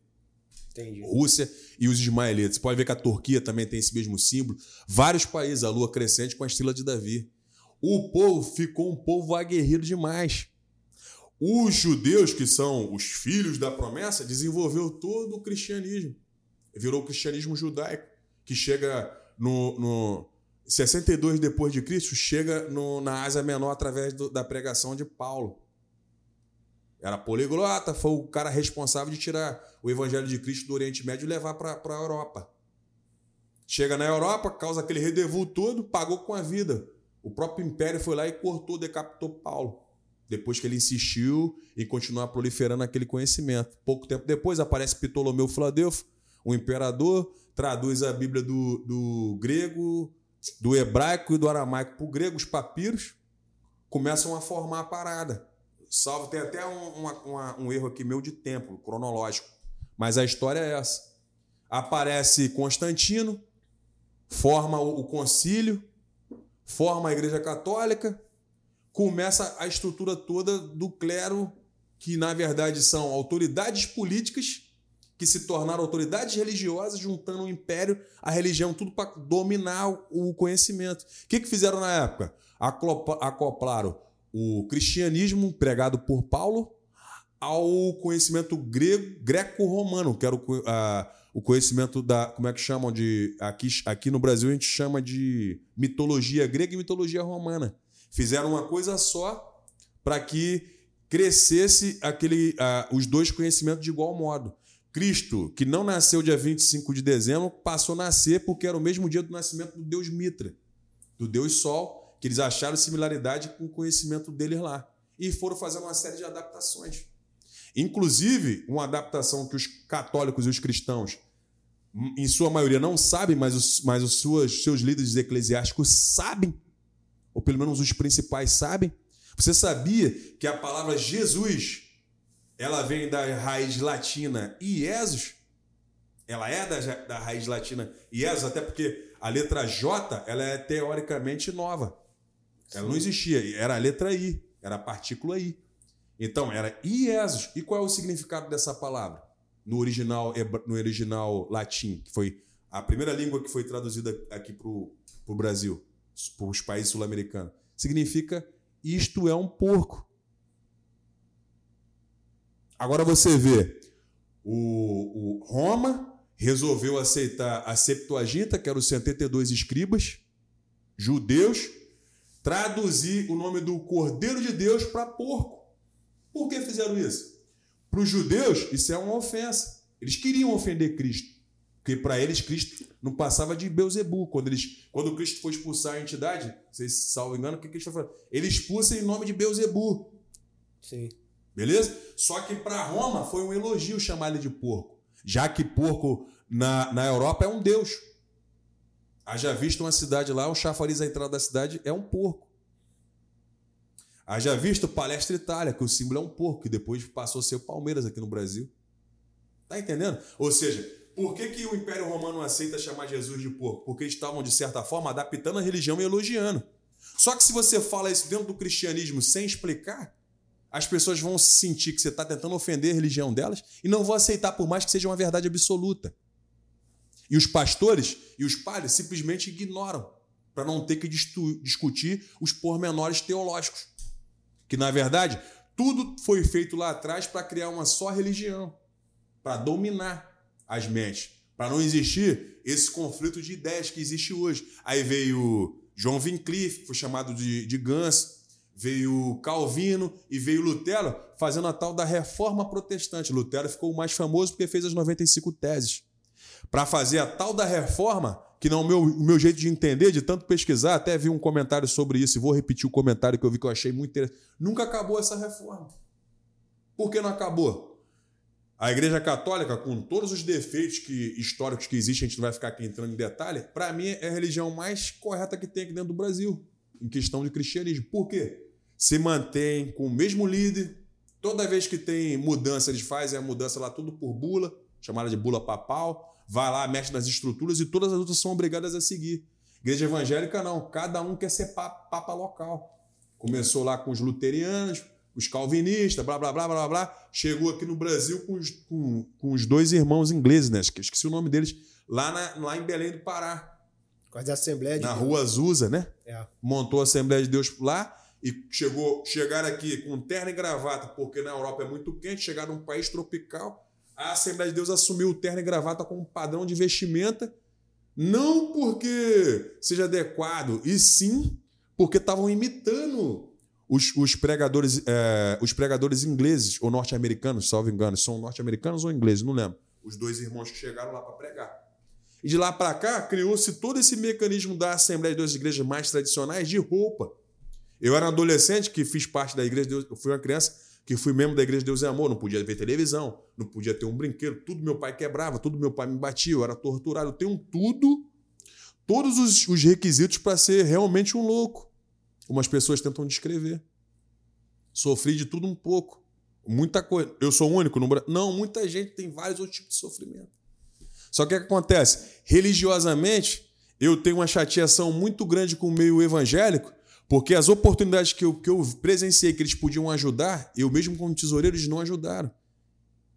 Speaker 1: Entendi. Rússia e os ismaelitas. Você pode ver que a Turquia também tem esse mesmo símbolo. Vários países, a lua crescente com a estrela de Davi o povo ficou um povo aguerrido demais. Os judeus, que são os filhos da promessa, desenvolveu todo o cristianismo. Virou o cristianismo judaico, que chega no, no 62 depois de Cristo, chega no, na Ásia Menor através do, da pregação de Paulo. Era poliglota, foi o cara responsável de tirar o evangelho de Cristo do Oriente Médio e levar para a Europa. Chega na Europa, causa aquele redevu todo, pagou com a vida. O próprio Império foi lá e cortou, decapitou Paulo. Depois que ele insistiu em continuar proliferando aquele conhecimento. Pouco tempo depois aparece Ptolomeu Filadelfo, o imperador, traduz a Bíblia do, do grego, do hebraico e do aramaico para o grego, os papiros, começam a formar a parada. Salvo, tem até um, uma, uma, um erro aqui meu de tempo, cronológico. Mas a história é essa. Aparece Constantino, forma o, o concílio, forma a Igreja Católica, começa a estrutura toda do clero, que na verdade são autoridades políticas que se tornaram autoridades religiosas, juntando o império, a religião, tudo para dominar o conhecimento. O que, que fizeram na época? Acoplaram o cristianismo pregado por Paulo ao conhecimento greco-romano, que era o, o conhecimento da. Como é que chamam de. Aqui, aqui no Brasil a gente chama de mitologia grega e mitologia romana. Fizeram uma coisa só para que crescesse aquele, os dois conhecimentos de igual modo. Cristo, que não nasceu dia 25 de dezembro, passou a nascer porque era o mesmo dia do nascimento do Deus Mitra, do Deus Sol, que eles acharam similaridade com o conhecimento deles lá. E foram fazendo uma série de adaptações. Inclusive, uma adaptação que os católicos e os cristãos em sua maioria não sabem, mas os, mas os seus líderes eclesiásticos sabem, ou pelo menos os principais sabem. Você sabia que a palavra Jesus ela vem da raiz latina Iesus? Ela é da, da raiz latina Iesus, até porque a letra J ela é teoricamente nova. Ela Sim. não existia, era a letra I, era a partícula I. Então, era Iesus. E qual é o significado dessa palavra? no original, no original latim, que foi a primeira língua que foi traduzida aqui para o Brasil, para os países sul-americanos. Significa isto é um porco. Agora você vê, o, o Roma resolveu aceitar a Septuaginta, que eram os 72 escribas, judeus, traduzir o nome do Cordeiro de Deus para porco. Por que fizeram isso? Para os judeus, isso é uma ofensa. Eles queriam ofender Cristo. Porque para eles, Cristo não passava de Beuzebu. Quando, eles, quando Cristo foi expulsar a entidade, vocês salvo engano, o que Cristo foi falando? Ele expulsa em nome de Beuzebu.
Speaker 2: Sim.
Speaker 1: Beleza? Só que para Roma foi um elogio chamar ele de porco. Já que porco na, na Europa é um deus. Haja visto uma cidade lá, o chafariz à entrada da cidade é um porco. Haja visto Palestra Itália, que o símbolo é um porco, que depois passou a ser o Palmeiras aqui no Brasil. Tá entendendo? Ou seja, por que, que o Império Romano aceita chamar Jesus de porco? Porque eles estavam, de certa forma, adaptando a religião e elogiando. Só que se você fala isso dentro do cristianismo sem explicar, as pessoas vão sentir que você está tentando ofender a religião delas e não vão aceitar, por mais que seja uma verdade absoluta. E os pastores e os padres simplesmente ignoram, para não ter que discutir os pormenores teológicos. Que, na verdade, tudo foi feito lá atrás para criar uma só religião, para dominar as mentes, para não existir esse conflito de ideias que existe hoje. Aí veio João Vincliffe, que foi chamado de, de Gans, veio Calvino e veio Lutero fazendo a tal da reforma protestante. Lutero ficou mais famoso porque fez as 95 teses. Para fazer a tal da reforma, que não é o meu, o meu jeito de entender, de tanto pesquisar, até vi um comentário sobre isso e vou repetir o comentário que eu vi que eu achei muito interessante. Nunca acabou essa reforma. Por que não acabou? A Igreja Católica, com todos os defeitos que, históricos que existem, a gente não vai ficar aqui entrando em detalhe, para mim é a religião mais correta que tem aqui dentro do Brasil, em questão de cristianismo. Por quê? Se mantém com o mesmo líder. Toda vez que tem mudança, eles fazem a mudança lá tudo por bula, chamada de bula papal. Vai lá, mexe nas estruturas e todas as outras são obrigadas a seguir. Igreja evangélica não, cada um quer ser papa, papa local. Começou lá com os luterianos, os calvinistas, blá, blá, blá, blá, blá. Chegou aqui no Brasil com os, com, com os dois irmãos ingleses, né? Esqueci o nome deles, lá, na, lá em Belém do Pará.
Speaker 2: Quase a Assembleia de
Speaker 1: Na Deus. rua Azusa, né?
Speaker 2: É.
Speaker 1: Montou a Assembleia de Deus lá e chegou chegar aqui com terno e gravata, porque na Europa é muito quente, chegar num país tropical, a Assembleia de Deus assumiu o terno e gravata como padrão de vestimenta, não porque seja adequado, e sim porque estavam imitando os, os pregadores é, os pregadores ingleses ou norte-americanos, salvo engano, são norte-americanos ou ingleses, não lembro. Os dois irmãos que chegaram lá para pregar. E de lá para cá criou-se todo esse mecanismo da Assembleia de Deus igrejas mais tradicionais de roupa. Eu era um adolescente que fiz parte da Igreja de Deus, eu fui uma criança que fui membro da Igreja de Deus e Amor, não podia ver televisão, não podia ter um brinquedo, tudo meu pai quebrava, tudo meu pai me batia, eu era torturado, eu tenho tudo, todos os, os requisitos para ser realmente um louco, como as pessoas tentam descrever. Sofri de tudo um pouco, muita coisa. Eu sou único no? Não, muita gente tem vários outros tipos de sofrimento. Só que o que acontece? Religiosamente, eu tenho uma chateação muito grande com o meio evangélico, porque as oportunidades que eu, que eu presenciei que eles podiam ajudar, eu mesmo como tesoureiro, eles não ajudaram.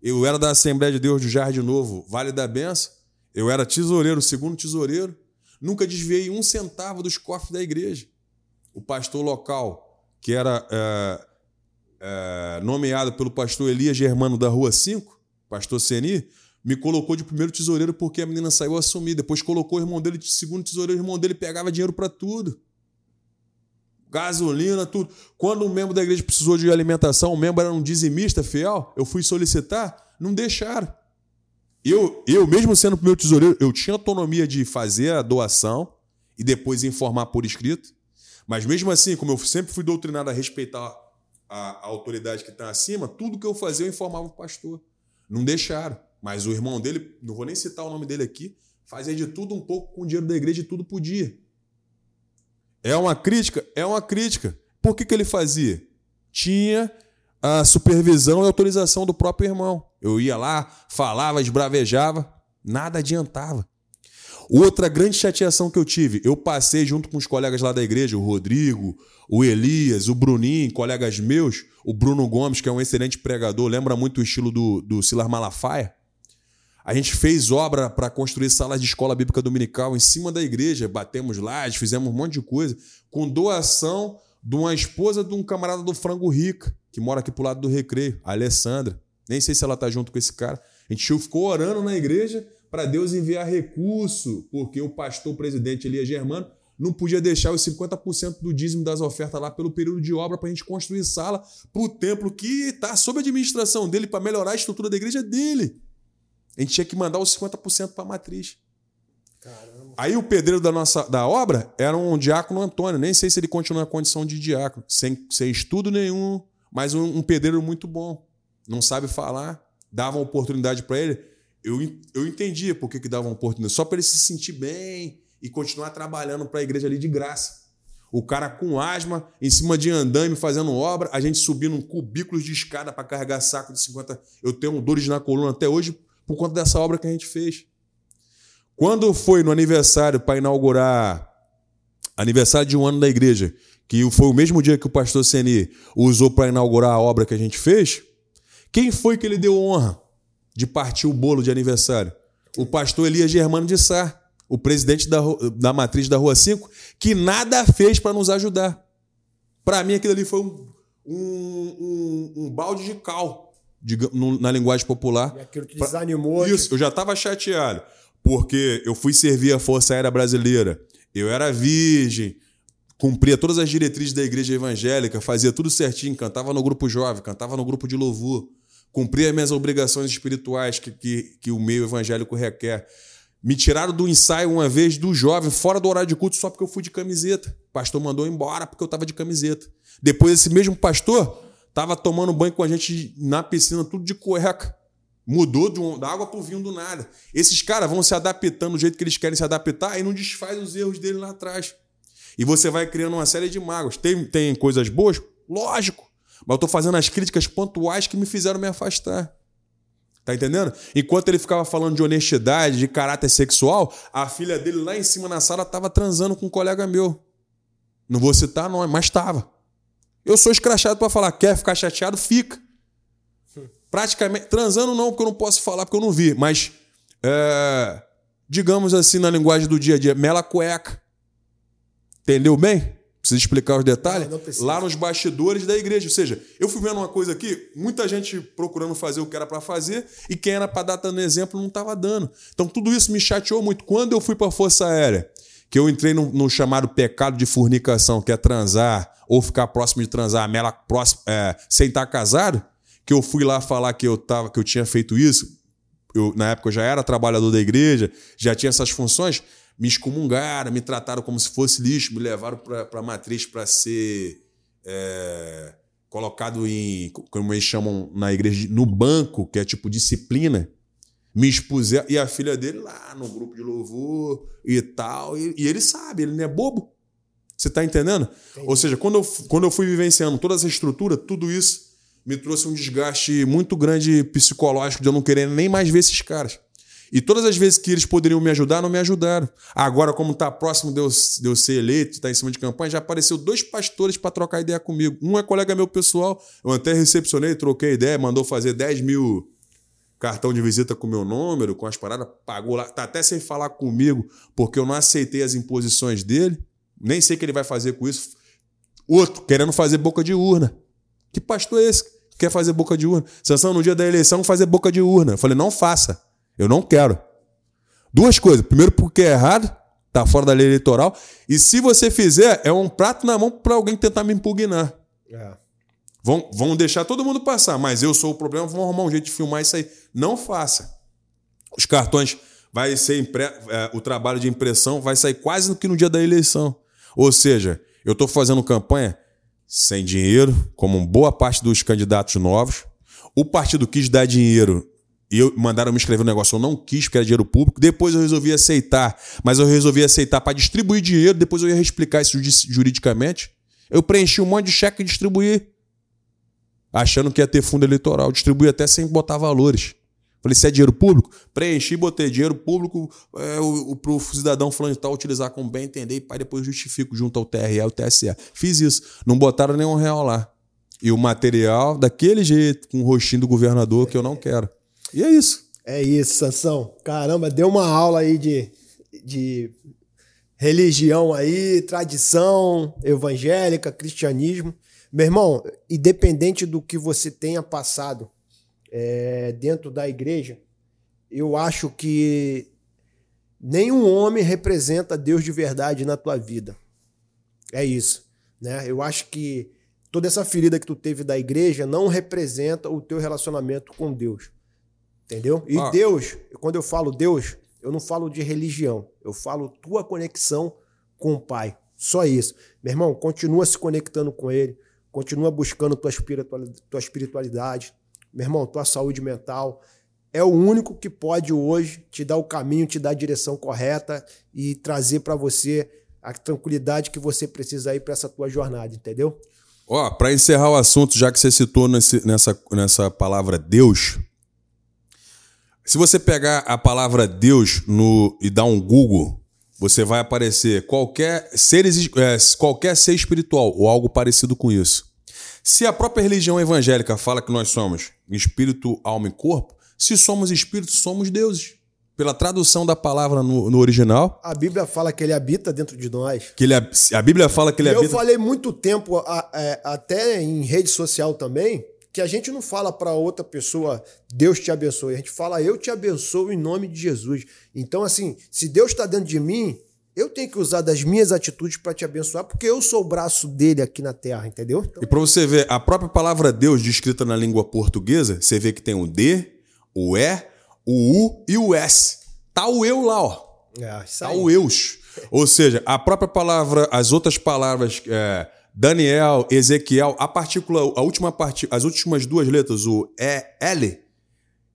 Speaker 1: Eu era da Assembleia de Deus do Jardim Novo, Vale da Benção. Eu era tesoureiro, segundo tesoureiro. Nunca desviei um centavo dos cofres da igreja. O pastor local, que era é, é, nomeado pelo pastor Elias Germano da Rua 5, pastor Seni, me colocou de primeiro tesoureiro porque a menina saiu a assumir. Depois colocou o irmão dele de segundo tesoureiro, o irmão dele pegava dinheiro para tudo gasolina, tudo. Quando um membro da igreja precisou de alimentação, um membro era um dizimista fiel, eu fui solicitar, não deixaram. Eu, eu mesmo sendo meu tesoureiro, eu tinha autonomia de fazer a doação e depois informar por escrito. Mas mesmo assim, como eu sempre fui doutrinado a respeitar a, a autoridade que está acima, tudo que eu fazia eu informava o pastor. Não deixaram. Mas o irmão dele, não vou nem citar o nome dele aqui, fazia de tudo um pouco com o dinheiro da igreja e tudo podia. É uma crítica? É uma crítica. Por que, que ele fazia? Tinha a supervisão e autorização do próprio irmão. Eu ia lá, falava, esbravejava, nada adiantava. Outra grande chateação que eu tive, eu passei junto com os colegas lá da igreja, o Rodrigo, o Elias, o Bruninho, colegas meus, o Bruno Gomes, que é um excelente pregador, lembra muito o estilo do, do Silar Malafaia. A gente fez obra para construir salas de escola bíblica dominical em cima da igreja, batemos lajes, fizemos um monte de coisa, com doação de uma esposa de um camarada do Frango Rica, que mora aqui pro lado do Recreio, a Alessandra. Nem sei se ela tá junto com esse cara. A gente ficou orando na igreja para Deus enviar recurso, porque o pastor presidente Elias Germano não podia deixar os 50% do dízimo das ofertas lá pelo período de obra para a gente construir sala para o templo que está sob administração dele para melhorar a estrutura da igreja dele. A gente tinha que mandar os 50% para a matriz. Caramba. Aí o pedreiro da nossa da obra era um diácono Antônio. Nem sei se ele continua na condição de diácono. Sem, sem estudo nenhum, mas um, um pedreiro muito bom. Não sabe falar. Dava uma oportunidade para ele. Eu, eu entendia por que, que dava uma oportunidade. Só para ele se sentir bem e continuar trabalhando para a igreja ali de graça. O cara com asma, em cima de andame, fazendo obra, a gente subindo cubículos de escada para carregar saco de 50. Eu tenho dores na coluna até hoje por conta dessa obra que a gente fez. Quando foi no aniversário para inaugurar aniversário de um ano da igreja, que foi o mesmo dia que o pastor Seni usou para inaugurar a obra que a gente fez, quem foi que ele deu honra de partir o bolo de aniversário? O pastor Elias Germano de Sá, o presidente da, da matriz da Rua 5, que nada fez para nos ajudar. Para mim, aquilo ali foi um, um, um, um balde de cal, no, na linguagem popular.
Speaker 2: E aquilo te desanimou.
Speaker 1: Isso, eu já estava chateado, porque eu fui servir a Força Aérea Brasileira. Eu era virgem, cumpria todas as diretrizes da igreja evangélica, fazia tudo certinho, cantava no grupo jovem, cantava no grupo de louvor, cumpria minhas obrigações espirituais que, que, que o meio evangélico requer. Me tiraram do ensaio uma vez do jovem, fora do horário de culto, só porque eu fui de camiseta. O pastor mandou embora porque eu estava de camiseta. Depois, esse mesmo pastor estava tomando banho com a gente na piscina, tudo de cueca. Mudou de um, da água para o vinho do nada. Esses caras vão se adaptando do jeito que eles querem se adaptar e não desfaz os erros dele lá atrás. E você vai criando uma série de mágoas. Tem, tem coisas boas? Lógico. Mas eu estou fazendo as críticas pontuais que me fizeram me afastar. Tá entendendo? Enquanto ele ficava falando de honestidade, de caráter sexual, a filha dele lá em cima na sala estava transando com um colega meu. Não vou citar nome, mas estava. Eu sou escrachado para falar, quer ficar chateado? Fica. Praticamente. Transando não, porque eu não posso falar, porque eu não vi. Mas, é, digamos assim, na linguagem do dia a dia, mela cueca. Entendeu bem? Precisa explicar os detalhes? Não, não Lá nos bastidores da igreja. Ou seja, eu fui vendo uma coisa aqui, muita gente procurando fazer o que era para fazer e quem era para dar dando exemplo não estava dando. Então tudo isso me chateou muito. Quando eu fui para a Força Aérea, que eu entrei no, no, chamado pecado de fornicação, que é transar ou ficar próximo de transar, mela próximo, é, sem estar casado, que eu fui lá falar que eu, tava, que eu tinha feito isso. Eu, na época eu já era trabalhador da igreja, já tinha essas funções me excomungaram, me trataram como se fosse lixo, me levaram para a matriz para ser é, colocado em, como eles chamam na igreja, no banco, que é tipo disciplina. Me expuseram, e a filha dele lá no grupo de louvor e tal, e, e ele sabe, ele não é bobo. Você está entendendo? Entendi. Ou seja, quando eu, quando eu fui vivenciando toda essa estrutura, tudo isso me trouxe um desgaste muito grande psicológico de eu não querer nem mais ver esses caras. E todas as vezes que eles poderiam me ajudar, não me ajudaram. Agora, como está próximo de eu, de eu ser eleito, está em cima de campanha, já apareceu dois pastores para trocar ideia comigo. Um é colega meu pessoal, eu até recepcionei, troquei ideia, mandou fazer 10 mil cartão de visita com meu número, com as paradas, pagou lá, tá até sem falar comigo, porque eu não aceitei as imposições dele. Nem sei o que ele vai fazer com isso. Outro, querendo fazer boca de urna. Que pastor é esse? Quer fazer boca de urna? Sanção no dia da eleição fazer boca de urna. Eu falei, não faça. Eu não quero. Duas coisas. Primeiro, porque é errado, tá fora da lei eleitoral. E se você fizer, é um prato na mão para alguém tentar me impugnar. É. Vão, vão deixar todo mundo passar, mas eu sou o problema, vão arrumar um jeito de filmar isso aí. Não faça. Os cartões vai ser impre... É, o trabalho de impressão vai sair quase no que no dia da eleição. Ou seja, eu estou fazendo campanha sem dinheiro, como boa parte dos candidatos novos. O partido quis dar dinheiro e eu, mandaram me escrever um negócio, eu não quis, porque era dinheiro público. Depois eu resolvi aceitar, mas eu resolvi aceitar para distribuir dinheiro, depois eu ia explicar isso juridicamente. Eu preenchi um monte de cheque e distribuí, achando que ia ter fundo eleitoral. Distribuí até sem botar valores. Falei, se é dinheiro público, preenchi, botei dinheiro público é, para o cidadão falando de tal utilizar como bem entender, e pai, depois justifico junto ao TRE e ao TSE. Fiz isso. Não botaram nenhum real lá. E o material, daquele jeito, com o rostinho do governador, que eu não quero. E é isso.
Speaker 2: É isso, Sansão. Caramba, deu uma aula aí de, de religião aí, tradição evangélica, cristianismo. Meu irmão, independente do que você tenha passado é, dentro da igreja, eu acho que nenhum homem representa Deus de verdade na tua vida. É isso. Né? Eu acho que toda essa ferida que tu teve da igreja não representa o teu relacionamento com Deus. Entendeu? E ah. Deus, quando eu falo Deus, eu não falo de religião, eu falo tua conexão com o Pai. Só isso. Meu irmão, continua se conectando com Ele, continua buscando tua espiritualidade, tua espiritualidade. Meu irmão, tua saúde mental. É o único que pode hoje te dar o caminho, te dar a direção correta e trazer para você a tranquilidade que você precisa aí para essa tua jornada, entendeu?
Speaker 1: Ó, para encerrar o assunto, já que você citou nesse, nessa, nessa palavra Deus, se você pegar a palavra Deus no, e dar um Google, você vai aparecer qualquer, seres, é, qualquer ser espiritual ou algo parecido com isso. Se a própria religião evangélica fala que nós somos espírito, alma e corpo, se somos espíritos, somos deuses. Pela tradução da palavra no, no original.
Speaker 2: A Bíblia fala que ele habita dentro de nós.
Speaker 1: Que ele, a Bíblia fala que ele
Speaker 2: e
Speaker 1: habita.
Speaker 2: Eu falei muito tempo, a, é, até em rede social também, que a gente não fala para outra pessoa, Deus te abençoe. A gente fala, eu te abençoo em nome de Jesus. Então, assim, se Deus está dentro de mim, eu tenho que usar das minhas atitudes para te abençoar, porque eu sou o braço dele aqui na terra, entendeu?
Speaker 1: Então, e para você ver, a própria palavra Deus, descrita na língua portuguesa, você vê que tem o D, o E, o U e o S. Tá o eu lá, ó. É, isso tá o eus. Ou seja, a própria palavra, as outras palavras, é, Daniel, Ezequiel, a partícula, a última parte, as últimas duas letras, o E, L,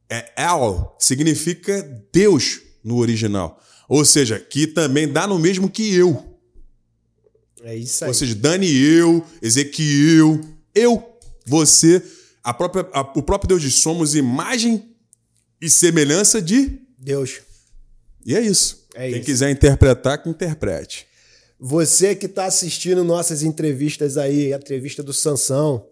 Speaker 1: é El, significa Deus no original. Ou seja, que também dá no mesmo que eu.
Speaker 2: É isso aí.
Speaker 1: Ou seja, Daniel, Ezequiel, eu, você, a própria, a, o próprio Deus diz: somos imagem e semelhança de
Speaker 2: Deus.
Speaker 1: E é isso. É Quem isso. quiser interpretar, que interprete.
Speaker 2: Você que está assistindo nossas entrevistas aí, a entrevista do Sansão,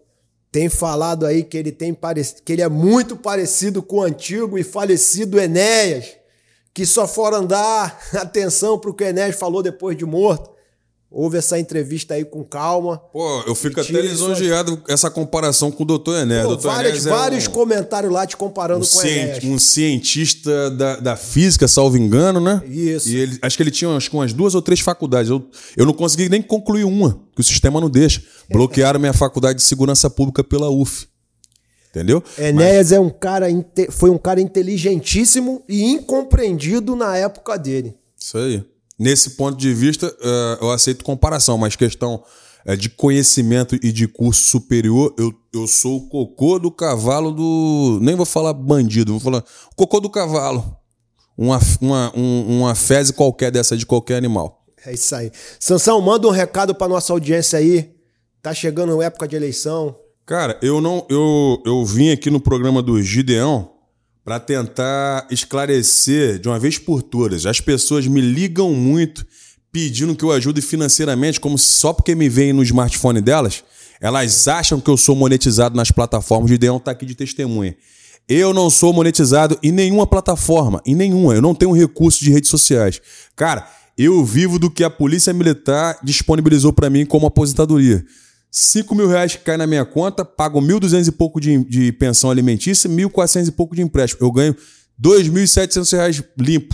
Speaker 2: tem falado aí que ele, tem que ele é muito parecido com o antigo e falecido Enéas que só foram dar atenção para o que o Enéas falou depois de morto. Houve essa entrevista aí com calma.
Speaker 1: Pô, eu fico até lisonjeado suas... essa comparação com o doutor Enéas. Pô,
Speaker 2: doutor várias,
Speaker 1: Enéas
Speaker 2: é vários um, comentários lá te comparando um com o Enéas.
Speaker 1: Um cientista da, da física, salvo engano, né?
Speaker 2: Isso.
Speaker 1: E ele, acho que ele tinha acho, umas duas ou três faculdades. Eu, eu não consegui nem concluir uma, que o sistema não deixa. Bloquearam minha faculdade de segurança pública pela UF. Entendeu?
Speaker 2: Enéas Mas... é um cara foi um cara inteligentíssimo e incompreendido na época dele.
Speaker 1: Isso aí. Nesse ponto de vista, uh, eu aceito comparação, mas questão uh, de conhecimento e de curso superior, eu, eu sou o cocô do cavalo do. Nem vou falar bandido, vou falar cocô do cavalo. Uma, uma, um, uma fezes qualquer dessa de qualquer animal.
Speaker 2: É isso aí. Sansão, manda um recado para nossa audiência aí. Tá chegando a época de eleição.
Speaker 1: Cara, eu não, eu, eu vim aqui no programa do Gideão para tentar esclarecer de uma vez por todas. As pessoas me ligam muito pedindo que eu ajude financeiramente, como só porque me veem no smartphone delas, elas acham que eu sou monetizado nas plataformas. O Gideão tá aqui de testemunha. Eu não sou monetizado em nenhuma plataforma, em nenhuma. Eu não tenho recurso de redes sociais. Cara, eu vivo do que a Polícia Militar disponibilizou para mim como aposentadoria. 5 mil reais que cai na minha conta, pago 1.200 e pouco de, de pensão alimentícia, 1.400 e pouco de empréstimo. Eu ganho 2.700 reais limpo,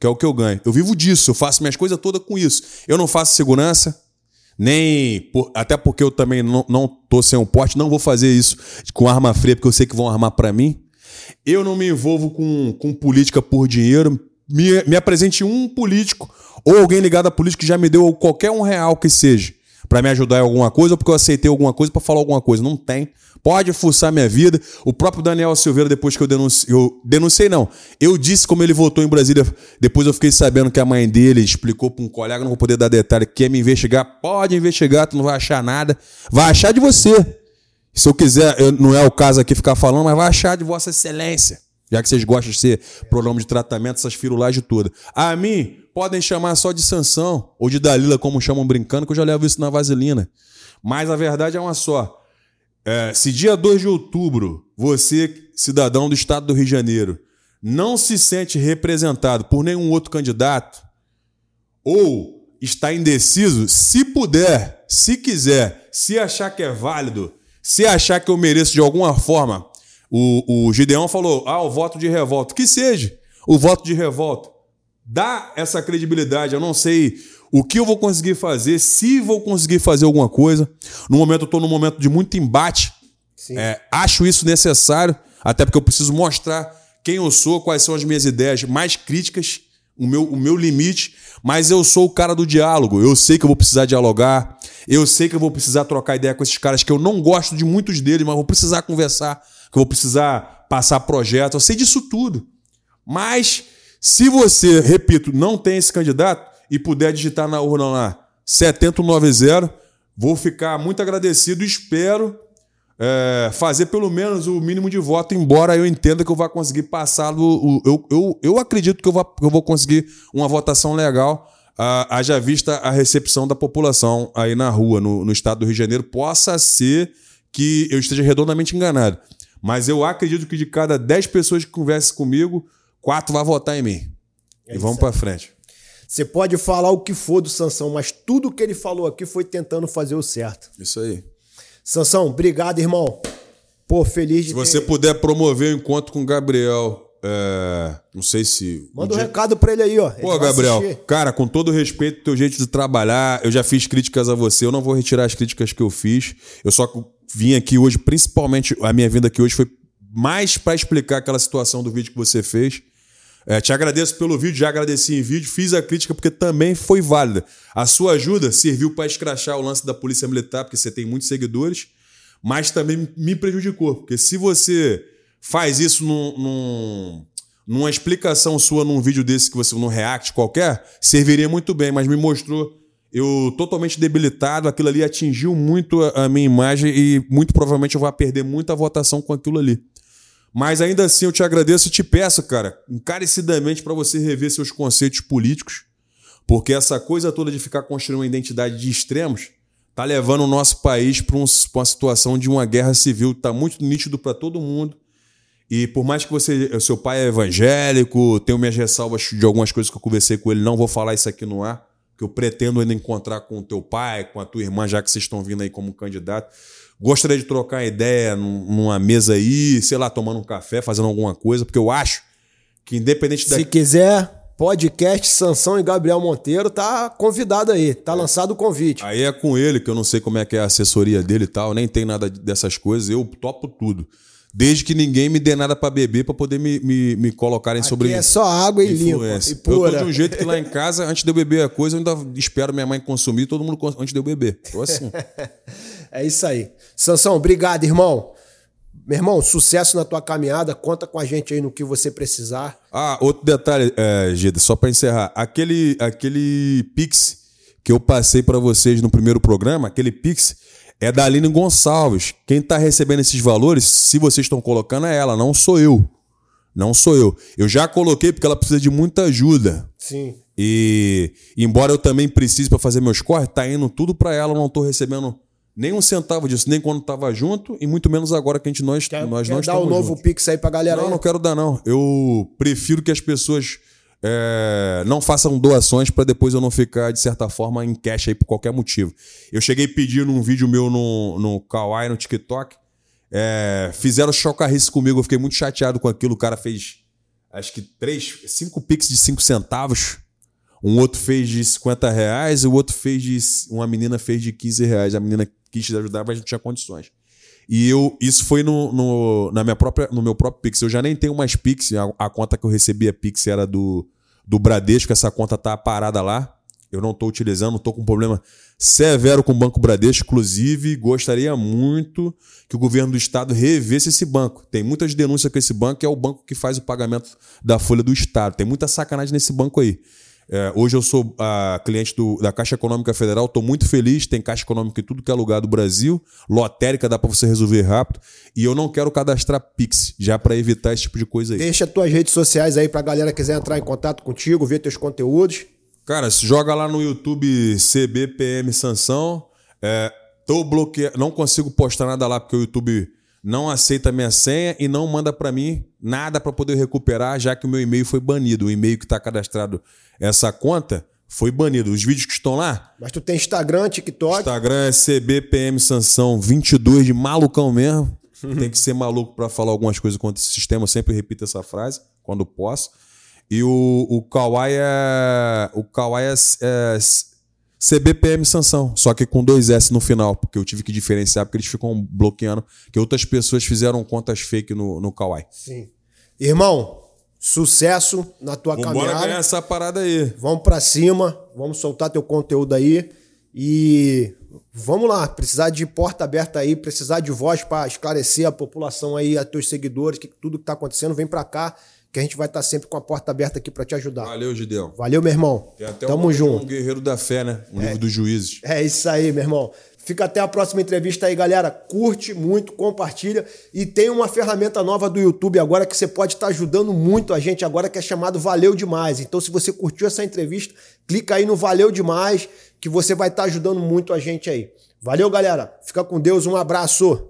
Speaker 1: que é o que eu ganho. Eu vivo disso, eu faço minhas coisas todas com isso. Eu não faço segurança, nem. Por, até porque eu também não, não sem um porte, não vou fazer isso com arma fria, porque eu sei que vão armar para mim. Eu não me envolvo com, com política por dinheiro. Me, me apresente um político ou alguém ligado à política que já me deu qualquer um real que seja para me ajudar em alguma coisa ou porque eu aceitei alguma coisa para falar alguma coisa. Não tem. Pode fuçar minha vida. O próprio Daniel Silveira, depois que eu denunciei, eu denunciei não. Eu disse como ele votou em Brasília. Depois eu fiquei sabendo que a mãe dele explicou para um colega, não vou poder dar detalhe, quer me investigar. Pode investigar, tu não vai achar nada. Vai achar de você. Se eu quiser, eu, não é o caso aqui ficar falando, mas vai achar de Vossa Excelência. Já que vocês gostam de ser pronome de tratamento, essas firulagens todas. A mim, podem chamar só de Sansão ou de Dalila, como chamam brincando, que eu já levo isso na vaselina. Mas a verdade é uma só. É, se dia 2 de outubro, você, cidadão do estado do Rio de Janeiro, não se sente representado por nenhum outro candidato, ou está indeciso, se puder, se quiser, se achar que é válido, se achar que eu mereço de alguma forma o, o Gideão falou: ah, o voto de revolta. Que seja o voto de revolta. Dá essa credibilidade. Eu não sei o que eu vou conseguir fazer, se vou conseguir fazer alguma coisa. No momento, eu estou num momento de muito embate. É, acho isso necessário, até porque eu preciso mostrar quem eu sou, quais são as minhas ideias mais críticas, o meu, o meu limite. Mas eu sou o cara do diálogo. Eu sei que eu vou precisar dialogar. Eu sei que eu vou precisar trocar ideia com esses caras que eu não gosto de muitos deles, mas vou precisar conversar que eu vou precisar passar projeto, eu sei disso tudo. Mas se você, repito, não tem esse candidato e puder digitar na urna lá 7090, vou ficar muito agradecido e espero é, fazer pelo menos o mínimo de voto, embora eu entenda que eu vá conseguir passar. Do, eu, eu, eu acredito que eu que eu vou conseguir uma votação legal a, haja vista a recepção da população aí na rua, no, no estado do Rio de Janeiro. Possa ser que eu esteja redondamente enganado. Mas eu acredito que de cada 10 pessoas que conversam comigo, quatro vão votar em mim. É e vamos para frente.
Speaker 2: Você pode falar o que for do Sansão, mas tudo que ele falou aqui foi tentando fazer o certo.
Speaker 1: Isso aí.
Speaker 2: Sansão, obrigado, irmão. Pô, feliz de
Speaker 1: Se você ter... puder promover o encontro com o Gabriel é, não sei se.
Speaker 2: Manda um dia... recado pra ele aí, ó.
Speaker 1: Pô, Gabriel, assistir. cara, com todo respeito teu jeito de trabalhar, eu já fiz críticas a você, eu não vou retirar as críticas que eu fiz. Eu só vim aqui hoje, principalmente a minha vinda aqui hoje foi mais para explicar aquela situação do vídeo que você fez. É, te agradeço pelo vídeo, já agradeci em vídeo, fiz a crítica porque também foi válida. A sua ajuda serviu para escrachar o lance da Polícia Militar, porque você tem muitos seguidores, mas também me prejudicou, porque se você faz isso num, num, numa explicação sua num vídeo desse que você num react qualquer, serviria muito bem, mas me mostrou eu totalmente debilitado, aquilo ali atingiu muito a, a minha imagem e muito provavelmente eu vou perder muita votação com aquilo ali. Mas ainda assim eu te agradeço e te peço, cara, encarecidamente para você rever seus conceitos políticos, porque essa coisa toda de ficar construindo uma identidade de extremos tá levando o nosso país para um, uma situação de uma guerra civil, tá muito nítido para todo mundo. E por mais que você, seu pai é evangélico, tenho minhas ressalvas de algumas coisas que eu conversei com ele, não vou falar isso aqui no ar, que eu pretendo ainda encontrar com o teu pai, com a tua irmã, já que vocês estão vindo aí como candidato. Gostaria de trocar ideia numa mesa aí, sei lá, tomando um café, fazendo alguma coisa, porque eu acho que independente
Speaker 2: da. Se quiser, podcast Sansão e Gabriel Monteiro tá convidado aí, tá é. lançado o convite.
Speaker 1: Aí é com ele, que eu não sei como é que é a assessoria dele e tal, nem tem nada dessas coisas, eu topo tudo. Desde que ninguém me dê nada para beber para poder me, me, me colocarem Aqui sobre
Speaker 2: é só água e limpa e pura.
Speaker 1: Eu tô de um jeito que lá em casa, antes de eu beber a coisa, eu ainda espero minha mãe consumir todo mundo antes de eu beber. Tô assim.
Speaker 2: é isso aí. Sansão, obrigado, irmão. Meu irmão, sucesso na tua caminhada. Conta com a gente aí no que você precisar.
Speaker 1: Ah, outro detalhe, é, Gida, só para encerrar. Aquele, aquele Pix que eu passei para vocês no primeiro programa, aquele Pix é da Aline Gonçalves. Quem está recebendo esses valores, se vocês estão colocando, é ela, não sou eu. Não sou eu. Eu já coloquei porque ela precisa de muita ajuda.
Speaker 2: Sim.
Speaker 1: E embora eu também precise para fazer meus corres, tá indo tudo para ela, eu não estou recebendo nem um centavo disso, nem quando estava junto, e muito menos agora que a gente nós,
Speaker 2: quer,
Speaker 1: nós
Speaker 2: quer
Speaker 1: não
Speaker 2: dar o um novo junto. Pix aí pra galera
Speaker 1: Não,
Speaker 2: aí?
Speaker 1: não quero dar, não. Eu prefiro que as pessoas é, não façam doações para depois eu não ficar, de certa forma, em cash aí por qualquer motivo. Eu cheguei a pedir num vídeo meu no, no Kawaii, no TikTok. É, fizeram chocarrice comigo, eu fiquei muito chateado com aquilo. O cara fez, acho que três, cinco pix de cinco centavos. Um outro fez de 50 reais, o outro fez de. Uma menina fez de 15 reais. A menina quis ajudar, mas não tinha condições. E eu, isso foi no, no, na minha própria, no meu próprio Pix. Eu já nem tenho mais Pix. A, a conta que eu recebia Pix era do, do Bradesco. Essa conta tá parada lá. Eu não estou utilizando, estou com um problema severo com o Banco Bradesco. Inclusive, gostaria muito que o governo do estado revesse esse banco. Tem muitas denúncias com esse banco, que é o banco que faz o pagamento da folha do estado. Tem muita sacanagem nesse banco aí. É, hoje eu sou a cliente do, da Caixa Econômica Federal, estou muito feliz. Tem Caixa Econômica em tudo que é lugar do Brasil. Lotérica dá para você resolver rápido. E eu não quero cadastrar Pix, já para evitar esse tipo de coisa aí.
Speaker 2: Deixa tuas redes sociais aí para a galera que quiser entrar em contato contigo, ver teus conteúdos.
Speaker 1: Cara, joga lá no YouTube CBPM Sansão. É, tô bloqueado, não consigo postar nada lá porque o YouTube não aceita minha senha e não manda para mim nada para poder recuperar, já que o meu e-mail foi banido. O e-mail que está cadastrado essa conta foi banido. Os vídeos que estão lá.
Speaker 2: Mas tu tem Instagram, TikTok?
Speaker 1: Instagram é CBPM Sanção 22 de malucão mesmo. tem que ser maluco para falar algumas coisas contra esse sistema. Eu sempre repito essa frase quando posso. E o, o Kawaii é. O Kawaii é, é CBPM Sanção, só que com dois S no final, porque eu tive que diferenciar, porque eles ficam bloqueando, que outras pessoas fizeram contas fake no, no Kawaii.
Speaker 2: Sim. Irmão, sucesso na tua Vambora caminhada. Bora
Speaker 1: ganhar essa parada aí.
Speaker 2: Vamos para cima, vamos soltar teu conteúdo aí e vamos lá, precisar de porta aberta aí, precisar de voz para esclarecer a população aí, a teus seguidores, que tudo que tá acontecendo, vem para cá que a gente vai estar sempre com a porta aberta aqui para te ajudar.
Speaker 1: Valeu, Gideão.
Speaker 2: Valeu, meu irmão. Tem até Tamo
Speaker 1: um,
Speaker 2: junto.
Speaker 1: um guerreiro da fé, né? Um é, livro dos juízes.
Speaker 2: É isso aí, meu irmão. Fica até a próxima entrevista aí, galera. Curte muito, compartilha. E tem uma ferramenta nova do YouTube agora que você pode estar tá ajudando muito a gente agora, que é chamado Valeu Demais. Então, se você curtiu essa entrevista, clica aí no Valeu Demais, que você vai estar tá ajudando muito a gente aí. Valeu, galera. Fica com Deus. Um abraço.